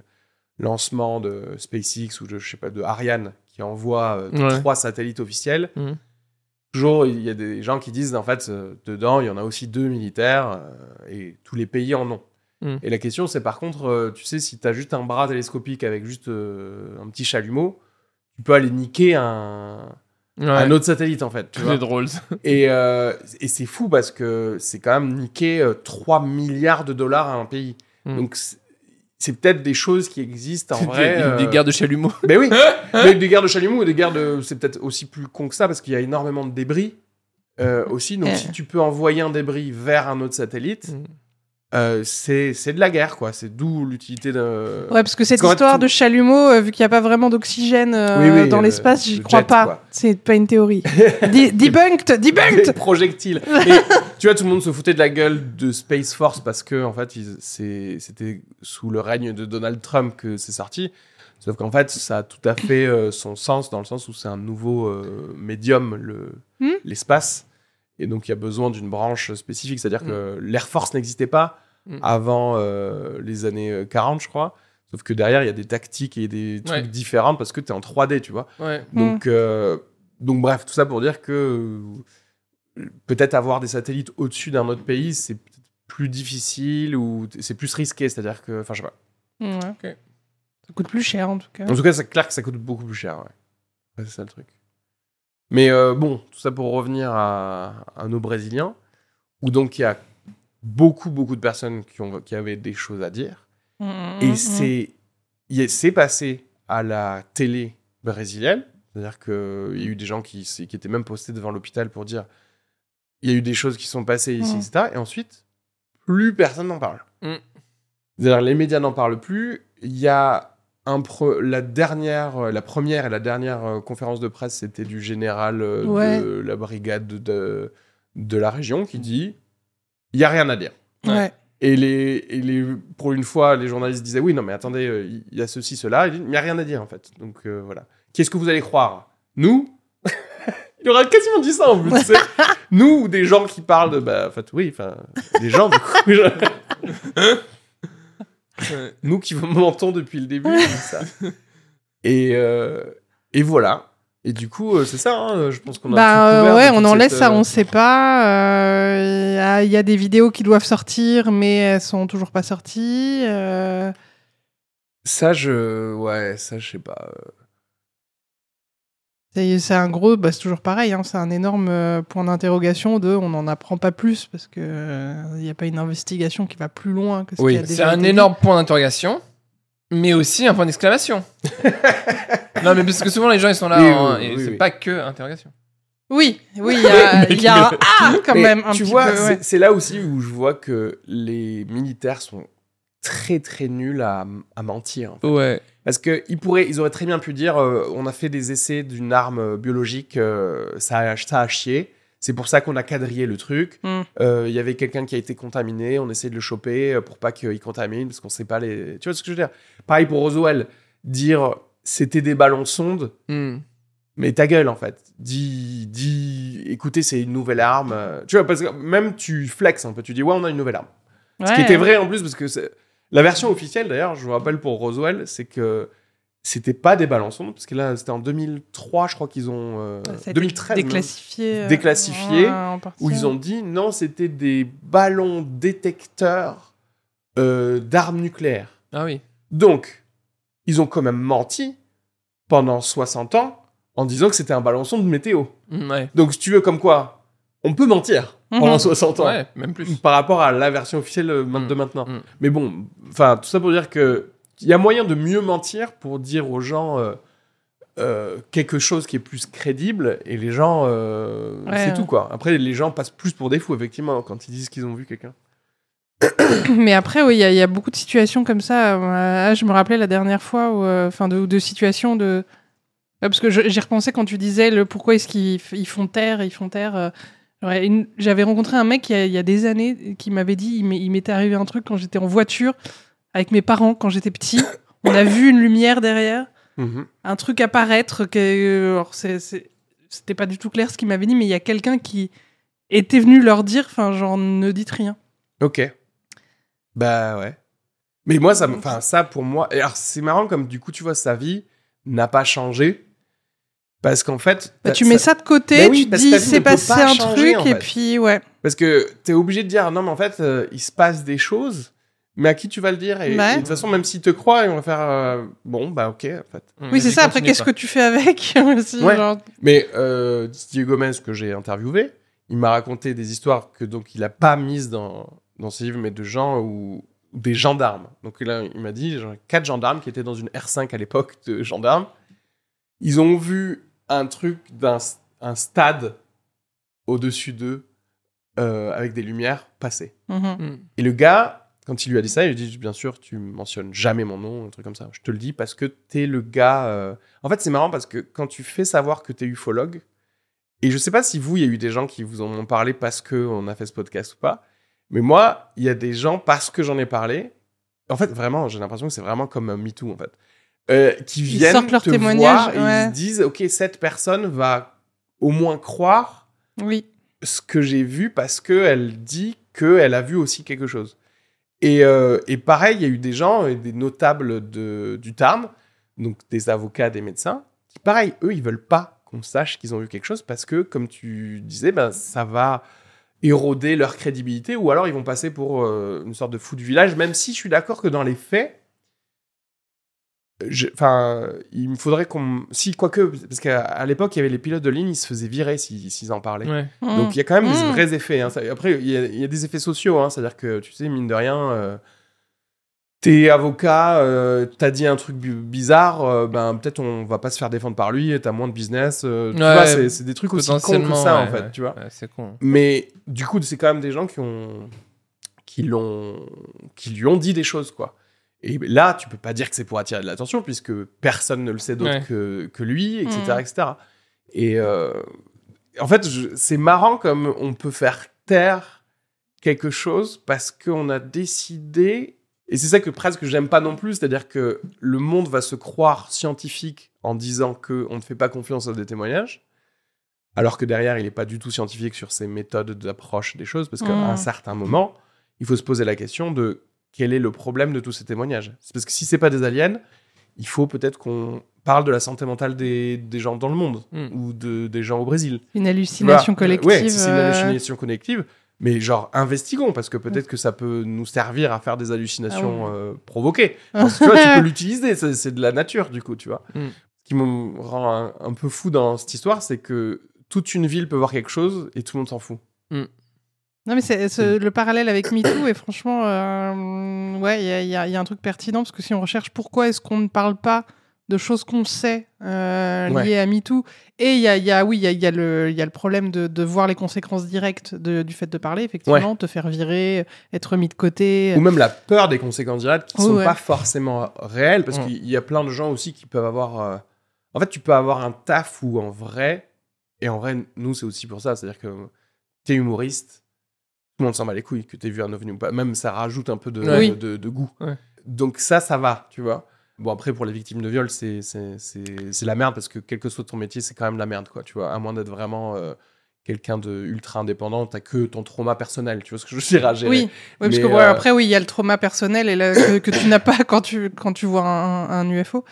lancements de SpaceX ou de, je sais pas, de Ariane qui envoie euh, Ouais. trois satellites officiels, Mhm. toujours il y a des gens qui disent en fait, euh, dedans, il y en a aussi deux militaires euh, et tous les pays en ont. Mhm. Et la question, c'est par contre, tu sais, si tu as juste un bras télescopique avec juste un petit chalumeau, tu peux aller niquer un, Ouais. un autre satellite en fait. Tu vois C'est drôle. et euh, et c'est fou parce que c'est quand même niquer euh, 3 milliards de dollars à un pays. Mm. Donc c'est- peut-être des choses qui existent en vrai. des, euh, des guerres de chalumeau. Ben oui, mais des guerres de chalumeau ou des guerres de. C'est peut-être aussi plus con que ça parce qu'il y a énormément de débris euh, aussi. Donc Euh. si tu peux envoyer un débris vers un autre satellite, Mm. Euh, c'est de la guerre quoi. C'est d'où l'utilité de. Ouais, parce que cette Parce histoire tout- de chalumeau, euh, vu qu'il n'y a pas vraiment d'oxygène euh, Oui, oui, dans euh, l'espace, j'y le crois jet, pas. C'est pas une théorie. Debunked, debunked. projectiles. Et tu vois, tout le monde se foutait de la gueule de Space Force parce que, en fait, c'était sous le règne de Donald Trump que c'est sorti. Sauf qu'en fait, ça a tout à fait son sens dans le sens où c'est un nouveau médium, le- Hmm. l'espace. Et donc, il y a besoin d'une branche spécifique. C'est-à-dire que l'Air Force n'existait pas Hmm. avant euh, les années euh, 40, je crois. Sauf que derrière, il y a des tactiques et des trucs Ouais. différents parce que tu es en 3D, tu vois. Ouais. Donc, euh, donc bref, tout ça pour dire que euh, peut-être avoir des satellites au-dessus d'un autre pays, c'est peut-être plus difficile ou c'est plus risqué. C'est-à-dire que, enfin, je sais pas. Ouais. Ça coûte plus cher en tout cas. En tout cas, c'est clair que ça coûte beaucoup plus cher. Ouais. Ouais, c'est ça le truc. Mais euh, bon, tout ça pour revenir à, à nos Brésiliens, où donc il y a beaucoup, beaucoup de personnes qui, ont, qui avaient des choses à dire. Mhm, Et mhm. c'est il est- c'est passé à la télé brésilienne. C'est-à-dire qu'il y a eu des gens qui, qui étaient même postés devant l'hôpital pour dire il y a eu des choses qui sont passées ici, Mhm. etc. Et ensuite, plus personne n'en parle. C'est-à-dire les médias n'en parlent plus. Il y a un pre- la dernière, la première et la dernière euh, conférence de presse, c'était du général euh, Ouais. de la brigade de, de la région qui dit il y a rien à dire. Ouais. Et, les, et les, pour une fois, les journalistes disaient oui, non, mais attendez, euh, il y a ceci, cela. Il n'y a rien à dire, en fait. Donc euh, voilà. Qu'est-ce que vous allez croire? Nous? Il aurait quasiment dit ça en plus. tu sais. Nous ou des gens qui parlent de. Bah, en fait, oui, enfin, des gens, du coup. je- Nous qui vous mentons depuis le début, ça. Et, euh, et voilà. Et du coup, euh, c'est ça, hein, je pense qu'on a Bah euh, ouais, on en laisse ça, euh, on sait pas. Il y a- il y, a des vidéos qui doivent sortir, mais elles sont toujours pas sorties. Ça, je. Ouais, ça, je sais pas. C'est un gros, bah, c'est toujours pareil, hein, c'est un énorme point d'interrogation de on n'en apprend pas plus parce que euh, il n'y a pas une investigation qui va plus loin que ce Oui, C'est un dit. énorme point d'interrogation, mais aussi un point d'exclamation. non, mais parce que souvent les gens ils sont là, Oui, hein, oui, et oui, c'est oui. pas que interrogation. Oui, oui, il y a, y a un ah quand Mais même un tu petit vois, c'est- ouais. c'est là aussi où je vois que les militaires sont très très nuls à, à mentir. en fait. Ouais. Parce que ils pourraient, ils auraient très bien pu dire, euh, on a fait des essais d'une arme euh, biologique, euh, ça, a, ça a chié. C'est pour ça qu'on a quadrillé le truc. Mm. Euh, Il y avait quelqu'un qui a été contaminé, on essaie de le choper euh, pour pas qu'il contamine, parce qu'on sait pas les. Tu vois ce que je veux dire? Pareil pour Roswell, dire c'était des ballons sondes, Hmm. mais ta gueule en fait. Dis, dis, écoutez, c'est une nouvelle arme. euh, Tu vois, parce que même tu flexes un peu, tu dis ouais, on a une nouvelle arme. Ce qui était vrai en plus, parce que la version officielle d'ailleurs, je vous rappelle pour Roswell, c'est que c'était pas des ballons sondes, parce que là c'était en 2003, je crois qu'ils ont. euh, Ça a été 2013, même, déclassifié, euh, Déclassifié, où ils ont dit non, c'était des ballons détecteurs euh, d'armes nucléaires. Ah oui. Donc, ils ont quand même menti pendant 60 ans en disant que c'était un ballon sonde météo. Ouais. Donc, si tu veux, comme quoi, on peut mentir pendant Mhm. 60 ans Ouais, même plus. par rapport à la version officielle euh, Mm. de maintenant. Mm. Mais bon, enfin, tout ça pour dire que il y a moyen de mieux mentir pour dire aux gens euh, euh, quelque chose qui est plus crédible et les gens, euh, Ouais, c'est ouais. tout quoi. Après, les gens passent plus pour des fous effectivement quand ils disent qu'ils ont vu quelqu'un. Mais après, oui, il y, a- il y a beaucoup de situations comme ça. Ah, je me rappelais la dernière fois, enfin, de, de situations de. Parce que j'y repensais quand tu disais le pourquoi est-ce qu'ils ils font taire, ils font taire. ouais, une- J'avais rencontré un mec il y, a, il y a des années qui m'avait dit il m'était arrivé un truc quand j'étais en voiture avec mes parents quand j'étais petit. On a vu une lumière derrière, Mhm. un truc apparaître. Que, c'est- c'était pas du tout clair ce qu'il m'avait dit, mais il y a quelqu'un qui était venu leur dire enfin, genre, ne dites rien. Ok. Bah ouais. Mais moi, ça, enfin ça pour moi, alors c'est marrant comme du coup tu vois sa vie n'a pas changé parce qu'en fait. Bah, tu mets ça de côté, Bah oui, tu dis c'est passé pas un changer, truc et fait. puis ouais. Parce que t'es obligé de dire non mais en fait euh, il se passe des choses, mais à qui tu vas le dire et, Ouais. et de toute façon même s'ils te croient ils vont faire euh, bon bah ok en fait. Oui, c'est ça. Après, qu'est-ce que tu fais avec aussi, Ouais. genre, Mais euh, Didier Gomez que j'ai interviewé, il m'a raconté des histoires que donc il a pas mises dans dans ses livres mais de gens ou des gendarmes. Donc là il m'a dit genre, quatre gendarmes qui étaient dans une R5 à l'époque de gendarmes. Ils ont vu un truc d'un un stade au-dessus d'eux euh, avec des lumières passer. mhm. Hmm. Et le gars, quand il lui a dit ça, il lui a dit Bien sûr, tu mentionnes jamais mon nom, un truc comme ça. Je te le dis parce que t'es le gars. euh, En fait, c'est marrant parce que quand tu fais savoir que t'es ufologue, et je sais pas si vous, il y a eu des gens qui vous en ont parlé parce qu'on a fait ce podcast ou pas, mais moi, il y a des gens, parce que j'en ai parlé, en fait, vraiment, j'ai l'impression que c'est vraiment comme un MeToo, en fait, euh, qui Ils viennent sortent leur te témoignage, voir et ouais. ils se disent Ok, cette personne va au moins croire Oui. ce que j'ai vu parce qu'elle dit qu'elle a vu aussi quelque chose. Et, euh, et pareil, il y a eu des gens, euh, des notables du Tarn, donc des avocats, des médecins, qui pareil, eux, ils veulent pas qu'on sache qu'ils ont vu quelque chose parce que, comme tu disais, ben, ça va éroder leur crédibilité ou alors ils vont passer pour euh, une sorte de fou du village, même si je suis d'accord que dans les faits, Enfin, il me faudrait qu'on. Si, quoique, parce qu'à l'époque, il y avait les pilotes de ligne, ils se faisaient virer s'ils s'ils en parlaient. Ouais. Donc il y a quand même des Mm. vrais effets. hein. Après, il y, a- il y a des effets sociaux. hein. C'est-à-dire que, tu sais, mine de rien, euh, t'es avocat, euh, t'as dit un truc bizarre, euh, ben peut-être on va pas se faire défendre par lui et t'as moins de business. euh, tu Ouais, vois, c'est- c'est des trucs aussi cons que Potentiellement, ça, en fait, ouais. tu vois. Ouais, c'est con. Mais du coup, c'est quand même des gens qui ont qui l'ont qui lui ont dit des choses quoi. Et là, tu peux pas dire que c'est pour attirer de l'attention puisque personne ne le sait d'autre Ouais. que, que lui, etc., Mm. etc. Et euh, en fait, c'est marrant comme on peut faire taire quelque chose parce qu'on a décidé, et c'est ça que presque j'aime pas non plus, c'est-à-dire que le monde va se croire scientifique en disant qu'on ne fait pas confiance à des témoignages, alors que derrière, il n'est pas du tout scientifique sur ses méthodes d'approche des choses, parce qu'à Mm. un certain moment, il faut se poser la question de quel est le problème de tous ces témoignages. C'est parce que si c'est pas des aliens, il faut peut-être qu'on parle de la santé mentale des, des gens dans le monde, Mm. ou de, des gens au Brésil. Une hallucination Voilà. collective. Ouais, si c'est une euh, hallucination collective. Mais genre, investigons, parce que peut-être que ça peut nous servir à faire des hallucinations Ah euh, provoquées. Parce que tu vois, tu peux l'utiliser, c'est c'est de la nature, du coup, tu vois. Mm. Ce qui me rend un, un peu fou dans cette histoire, c'est que toute une ville peut voir quelque chose et tout le monde s'en fout. Non, mais c'est ce- le parallèle avec MeToo, et franchement, euh, ouais, il y a, y y un truc pertinent, parce que si on recherche pourquoi est-ce qu'on ne parle pas de choses qu'on sait euh, liées Ouais. à MeToo, et il y a, y a- oui, il y a, il y a le, il y a le problème de, de voir les conséquences directes de- du fait de parler, effectivement, te faire virer, être mis de côté. Ou même la peur des conséquences directes qui Ouais, sont ouais. pas forcément réelles, parce Mm. qu'il y a plein de gens aussi qui peuvent avoir. euh, En fait, tu peux avoir un taf où en vrai, et en vrai, nous, c'est aussi pour ça, c'est-à-dire que t'es humoriste, tout le monde s'en bat les couilles que t'aies vu un ovni ou pas. Même ça rajoute un peu de, Oui. de, de goût. Ouais. Donc ça, ça va, tu vois. Bon, après, pour les victimes de viol, c'est la merde, parce que quel que soit ton métier, c'est quand même la merde, quoi, tu vois. À moins d'être vraiment euh, quelqu'un de ultra indépendant, t'as que ton trauma personnel, tu vois ce que je veux dire à gérer. Oui, oui parce que euh, après, oui, il y a le trauma personnel et le- que, que tu n'as pas quand tu, quand tu vois un, un UFO.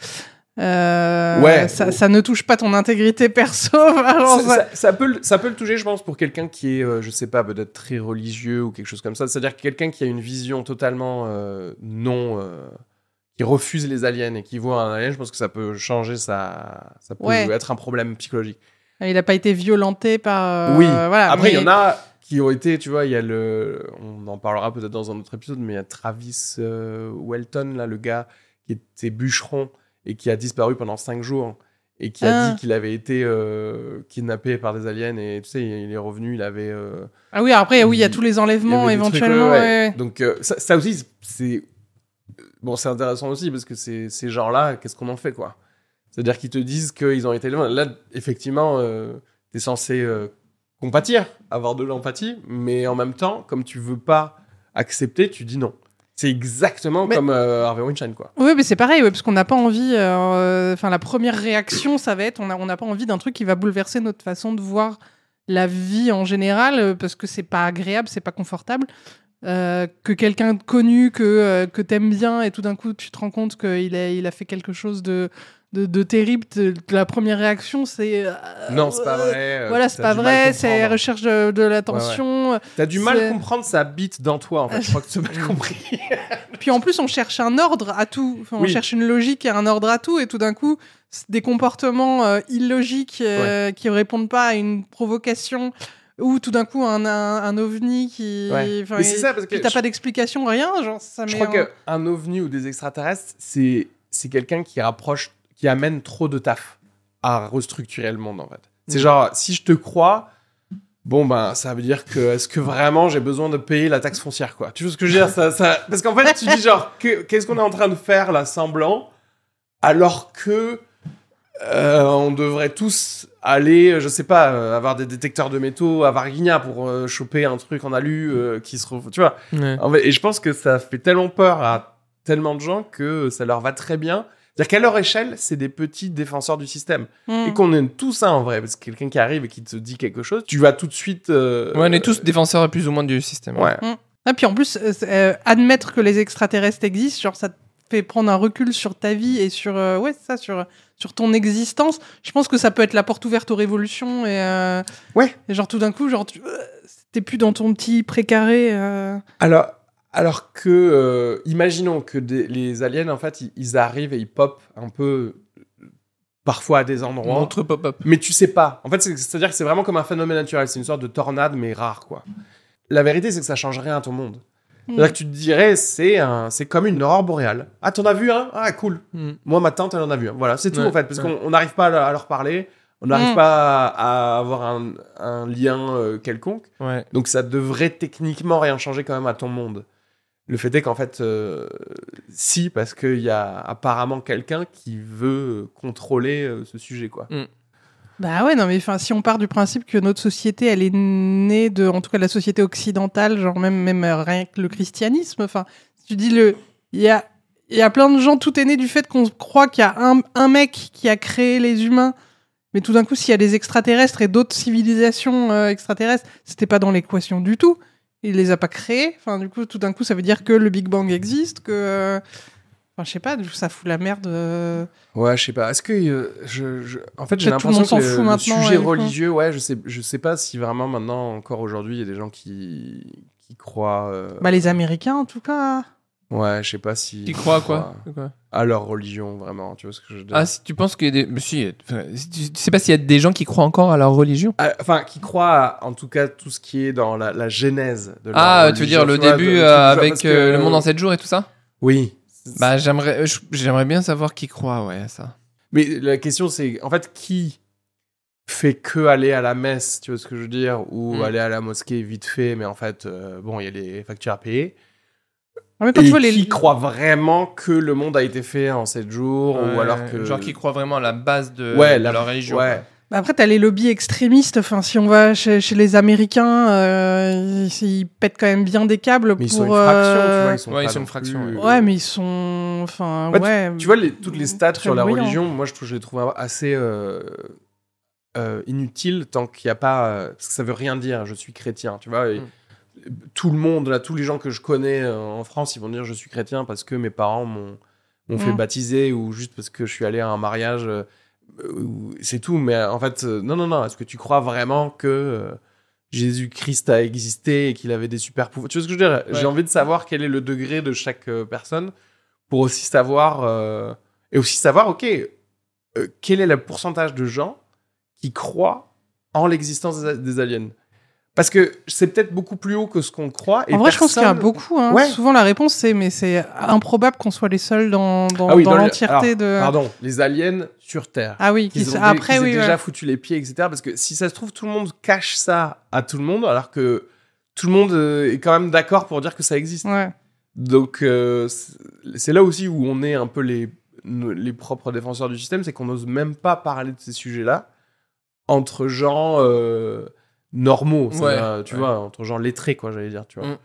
Euh, Ouais. Ça, ça ne touche pas ton intégrité perso. Ça, ça- ça- ça peut, le- ça peut le toucher, je pense, pour quelqu'un qui est, euh, je sais pas, peut-être très religieux ou quelque chose comme ça. C'est-à-dire que quelqu'un qui a une vision totalement euh, non. euh, qui refuse les aliens et qui voit un alien, je pense que ça peut changer sa. Ça peut Ouais. être un problème psychologique. Il n'a pas été violenté par. oui. Voilà, Après, il mais- y en a qui ont été, tu vois, il y a le. On en parlera peut-être dans un autre épisode, mais il y a Travis Welton, là, le gars qui était bûcheron et qui a disparu pendant cinq jours et qui a Ah. dit qu'il avait été euh, kidnappé par des aliens et tu sais, il est revenu, il avait. euh, Ah oui, après, oui, il y a il- tous les il enlèvements trucs, éventuellement. ouais, ouais. ouais, ouais. Donc euh, ça, ça aussi, c'est bon, c'est intéressant aussi parce que c'est ces gens-là, qu'est-ce qu'on en fait quoi? C'est-à-dire qu'ils te disent qu'ils ont été loin. Là, effectivement, t'es censé compatir, avoir de l'empathie, mais en même temps, comme tu veux pas accepter, tu dis non. C'est exactement Mais- comme euh, Harvey Weinstein quoi. Oui, mais c'est pareil, ouais, parce qu'on n'a pas envie. euh, Enfin, la première réaction, ça va être on n'a on pas envie d'un truc qui va bouleverser notre façon de voir la vie en général, euh, parce que c'est pas agréable, c'est pas confortable. Euh, que quelqu'un de connu que, euh, que t'aimes bien et tout d'un coup tu te rends compte qu'il a, il a fait quelque chose de, de, de terrible, de- la première réaction c'est. euh, non, c'est pas euh, vrai. euh, Voilà, c'est pas vrai, c'est recherche de, de l'attention. T'as du mal à comprendre sa bite dans toi en fait. Je crois que tu as mal compris. Puis en plus, on cherche un ordre à tout. Enfin, On Oui. cherche une logique et un ordre à tout. Et tout d'un coup, des comportements euh, illogiques euh, qui répondent pas à une provocation. Ou tout d'un coup, un, un, un ovni qui. Ouais. enfin, c'est et- ça parce que puis t'as je- pas d'explication, rien. Genre, ça Je met crois en- qu'un ovni ou des extraterrestres, c'est c'est quelqu'un qui rapproche, qui amène trop de taf à restructurer le monde en fait. C'est Mm. genre, si je te crois, bon ben ça veut dire que est-ce que vraiment j'ai besoin de payer la taxe foncière quoi? Tu vois ce que je veux dire? Ça, ça... Parce qu'en fait, tu dis genre, que- qu'est-ce qu'on est en train de faire là, semblant, alors que euh, on devrait tous aller, je sais pas, euh, avoir des détecteurs de métaux à Varginha pour euh, choper un truc en alu qui se, re- tu vois? En fait, et je pense que ça fait tellement peur à tellement de gens que ça leur va très bien. C'est-à-dire qu'à leur échelle, c'est des petits défenseurs du système. Hmm. Et qu'on aime tout ça en vrai. Parce que quelqu'un qui arrive et qui te dit quelque chose, tu vas tout de suite. euh, Ouais, on est tous défenseurs plus ou moins du système. Ouais. Ah, puis en plus, euh, euh, admettre que les extraterrestres existent, genre ça te fait prendre un recul sur ta vie et sur euh, ouais c'est ça sur sur ton existence. Je pense que ça peut être la porte ouverte aux révolutions et euh, Ouais. Et genre tout d'un coup, genre tu euh, t'es plus dans ton petit précaré. euh. Alors, alors que, euh, imaginons que des- les aliens, en fait, ils, ils arrivent et ils pop un peu parfois à des endroits. Montre pop-up. Mais tu sais pas. En fait, c'est- c'est-à-dire que c'est vraiment comme un phénomène naturel. C'est une sorte de tornade, mais rare, quoi. La vérité, c'est que ça change rien à ton monde. C'est-à-dire que tu te dirais, c'est un, c'est comme une aurore boréale. Ah, t'en as vu un? Ah, cool. Mm. Moi, ma tante, elle en a vu un. Voilà, c'est tout, Ouais, en fait. Parce ouais. qu'on on n'arrive pas à leur- à leur parler. On n'arrive Mm. pas à, à avoir un, un lien euh, quelconque. Ouais. Donc, ça devrait techniquement rien changer quand même à ton monde. Le fait est qu'en fait, euh, si, parce qu'il y a apparemment quelqu'un qui veut contrôler euh, ce sujet, quoi. Bah ouais, non, mais enfin, si on part du principe que notre société, elle est née de, en tout cas, la société occidentale, genre même, même euh, rien que le christianisme, enfin, si tu dis le, il y a, il y a plein de gens, tout est né du fait qu'on croit qu'il y a un, un mec qui a créé les humains, mais tout d'un coup, s'il y a des extraterrestres et d'autres civilisations euh, extraterrestres, c'était pas dans l'équation du tout. Il les a pas créés. Enfin, du coup, tout d'un coup, ça veut dire que le Big Bang existe, que, euh, enfin, je sais pas, ça fout la merde. euh, Ouais, je sais pas. Est-ce que euh, je, je- en fait j'ai Peut-être tout le l'impression monde que le, le sujet religieux, ouais, je sais, je sais pas si vraiment maintenant encore aujourd'hui il y a des gens qui qui croient. euh, Bah, les Américains, en tout cas. Ouais, je sais pas si. Qui croit à quoi Quoi À leur religion vraiment. Tu vois ce que je veux dire Ah, si tu penses qu'il y a des. Mais si, tu, tu sais pas s'il y a des gens qui croient encore à leur religion Ah, Enfin, qui croient à, en tout cas tout ce qui est dans la, la genèse de leur Ah, tu veux dire le vois, début de- euh, tu avec que- euh, le monde en 7 jours et tout ça? Oui. Bah, j'aimerais j'aimerais bien savoir qui croit, ouais, à ça. Mais la question, c'est en fait qui fait que aller à la messe, tu vois ce que je veux dire, ou Mm. aller à la mosquée vite fait, mais en fait, euh, bon, il y a les factures à payer. En même temps, Et tu vois, qui croit vraiment que le monde a été fait en 7 jours, ou alors que. Genre qui croient vraiment à la base de, Ouais, de la- leur religion. Ouais. Bah Après, t'as les lobbies extrémistes. Enfin, si on va chez, chez les Américains, euh, ils, ils pètent quand même bien des câbles Mais ils pour. sont une fraction, tu euh, vois. Ils sont, Ouais, ils pas sont non une fraction, plus- Ouais, mais ils sont. Enfin, Ouais, tu- vois, les, toutes les stats sur la religion, moi je trouve, je les trouve assez euh, euh, inutiles tant qu'il n'y a pas. euh, parce que ça veut rien dire, je suis chrétien, tu vois. et Mm. Tout le monde, là, tous les gens que je connais euh, en France, ils vont dire je suis chrétien parce que mes parents m'ont m'ont fait Mm. baptiser ou juste parce que je suis allé à un mariage. euh, c'est tout, mais en fait, euh, non, non, non. Est-ce que tu crois vraiment que. Jésus-Christ a existé et qu'il avait des super pouvoirs? Tu vois ce que je veux dire? J'ai envie de savoir quel est le degré de chaque personne pour aussi savoir et aussi savoir ok quel est le pourcentage de gens qui croient en l'existence des, des aliens? Parce que c'est peut-être beaucoup plus haut que ce qu'on croit et En vrai, je pense qu'il y a personne- beaucoup. Hein. Ouais. Souvent, la réponse, c'est mais c'est improbable qu'on soit les seuls dans, dans, Ah oui, dans dans le- l'entièreté de. pardon les aliens sur Terre Ah oui, qui qu'ils s- ont dé- après, oui. déjà ouais. foutu les pieds etc parce que si ça se trouve tout le monde cache ça à tout le monde alors que tout le monde euh, est quand même d'accord pour dire que ça existe Ouais. Donc, euh, c'est là aussi où on est un peu les, les propres défenseurs du système, c'est qu'on n'ose même pas parler de ces sujets-là entre gens euh, normaux, ça Ouais, va, tu ouais. vois, entre gens lettrés, quoi, j'allais dire, tu vois. Mm.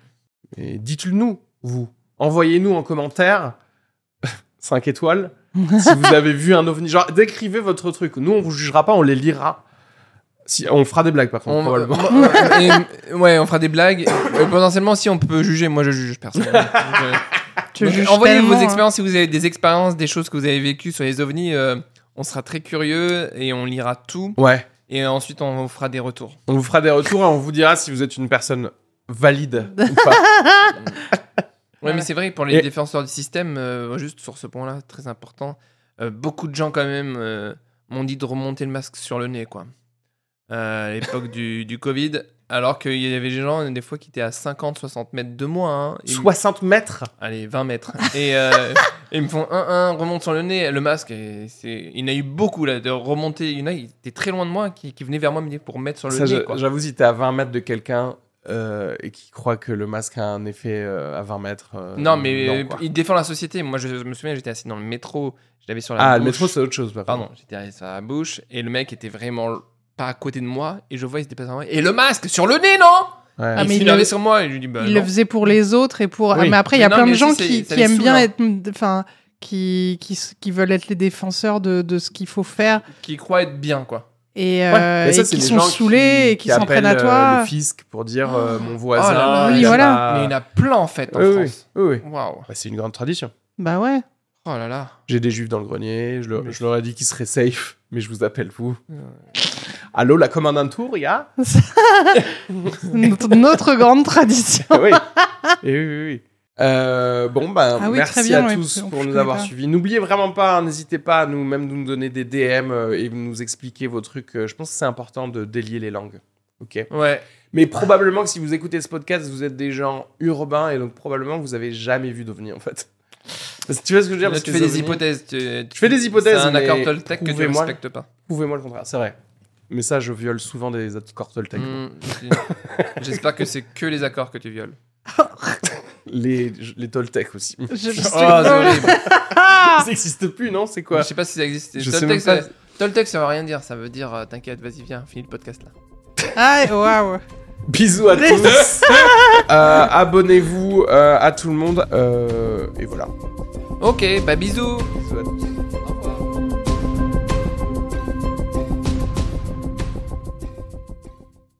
Et dites-le nous, vous. Envoyez-nous en commentaire 5 étoiles si vous avez vu un ovni. Genre, décrivez votre truc. Nous, on vous jugera pas, on les lira. Si, on fera des blagues, par contre, On, probablement. euh, et- ouais, on fera des blagues. Euh, potentiellement, si on peut juger, moi je juge juges envoyez vos hein. expériences si vous avez des expériences, des choses que vous avez vécues sur les ovnis. euh, on sera très curieux et on lira tout. Ouais. Et ensuite, on vous fera des retours. On vous fera des retours et on vous dira si vous êtes une personne valide ou pas. Ouais, mais c'est vrai, pour les Et- défenseurs du système, euh, juste sur ce point-là, très important, euh, beaucoup de gens quand même euh, m'ont dit de remonter le masque sur le nez, quoi. Euh, à l'époque du, du Covid, alors qu'il y avait des gens, des fois, qui étaient à 50, 60 mètres de moi. hein. Ils- 60 mètres? Allez, 20 mètres. Et euh, ils me font un, un, remonte sur le nez, le masque. Et. Il y en a eu beaucoup, là, de remonter. Il y en a, ils étaient très loin de moi, qui, qui venaient vers moi pour mettre sur le Ça, nez. J'avoue, si t'es à 20 mètres de quelqu'un euh, et qui croit que le masque a un effet euh, à 20 mètres. euh, Non, mais quoi. il défend la société. Moi, je me souviens, j'étais assis dans le métro, je l'avais sur la Ah, bouche. le métro, c'est autre chose. par Pardon, j'étais assis sur la bouche et le mec était vraiment pas à côté de moi et je vois il se déplace à moi et le masque sur le nez non? Ouais. Ah, il mais s'il il avait le- sur moi et je lui dis bah il non. le faisait pour les autres et pour. Ah, mais après, il y a non, plein de gens qui, aiment bien hein. être. Enfin, qui, qui, veulent être les défenseurs de, de ce qu'il faut faire qui croit être bien quoi et, Ouais, euh, ça, et qui sont saoulés et qui s'en prennent à euh, toi. le fisc pour dire euh, mon voisin. Oh là oui, voilà. mais il y en a plein en fait en Oui, France oui, oui. waouh Bah, c'est une grande tradition. Bah ouais. oh là là J'ai des juifs dans le grenier, je, leur- Mais- je leur ai dit qu'ils seraient safe, mais je vous appelle vous. Allô, la commandante tour, il y a? Notre, notre grande tradition. oui. Et oui, oui, oui. Euh, bon, ben, Ah oui, merci bien, à tous pour nous avoir suivis. N'oubliez vraiment pas, n'hésitez pas à nous même nous donner des DM euh, et nous expliquer vos trucs. Euh, Je pense que c'est important de délier les langues. Ok? ouais Mais probablement que si vous écoutez ce podcast, vous êtes des gens urbains et donc probablement que vous avez jamais vu d'OVNI en fait. Parce que tu vois ce que je veux dire? Là, Parce tu que fais des hypothèses tu, Je fais des hypothèses, c'est un accord Toltec que tu respectes pas Prouvez-moi le contraire, c'est vrai. Mais ça, je viole souvent des accords Toltec. Hmm, j'espère que c'est que les accords que tu violes Les, les Toltec aussi. Je- oh ça n'existe plus, non? C'est quoi? Je sais pas si ça existe Je Toltec pas. ça veut rien dire. Ça veut dire, euh, t'inquiète, vas-y, viens, finis le podcast là. Ah, waouh. Bisous à tous. Euh, Abonnez-vous euh, à tout le monde. Euh, et voilà. Ok, bah bisous. Bisous à tous.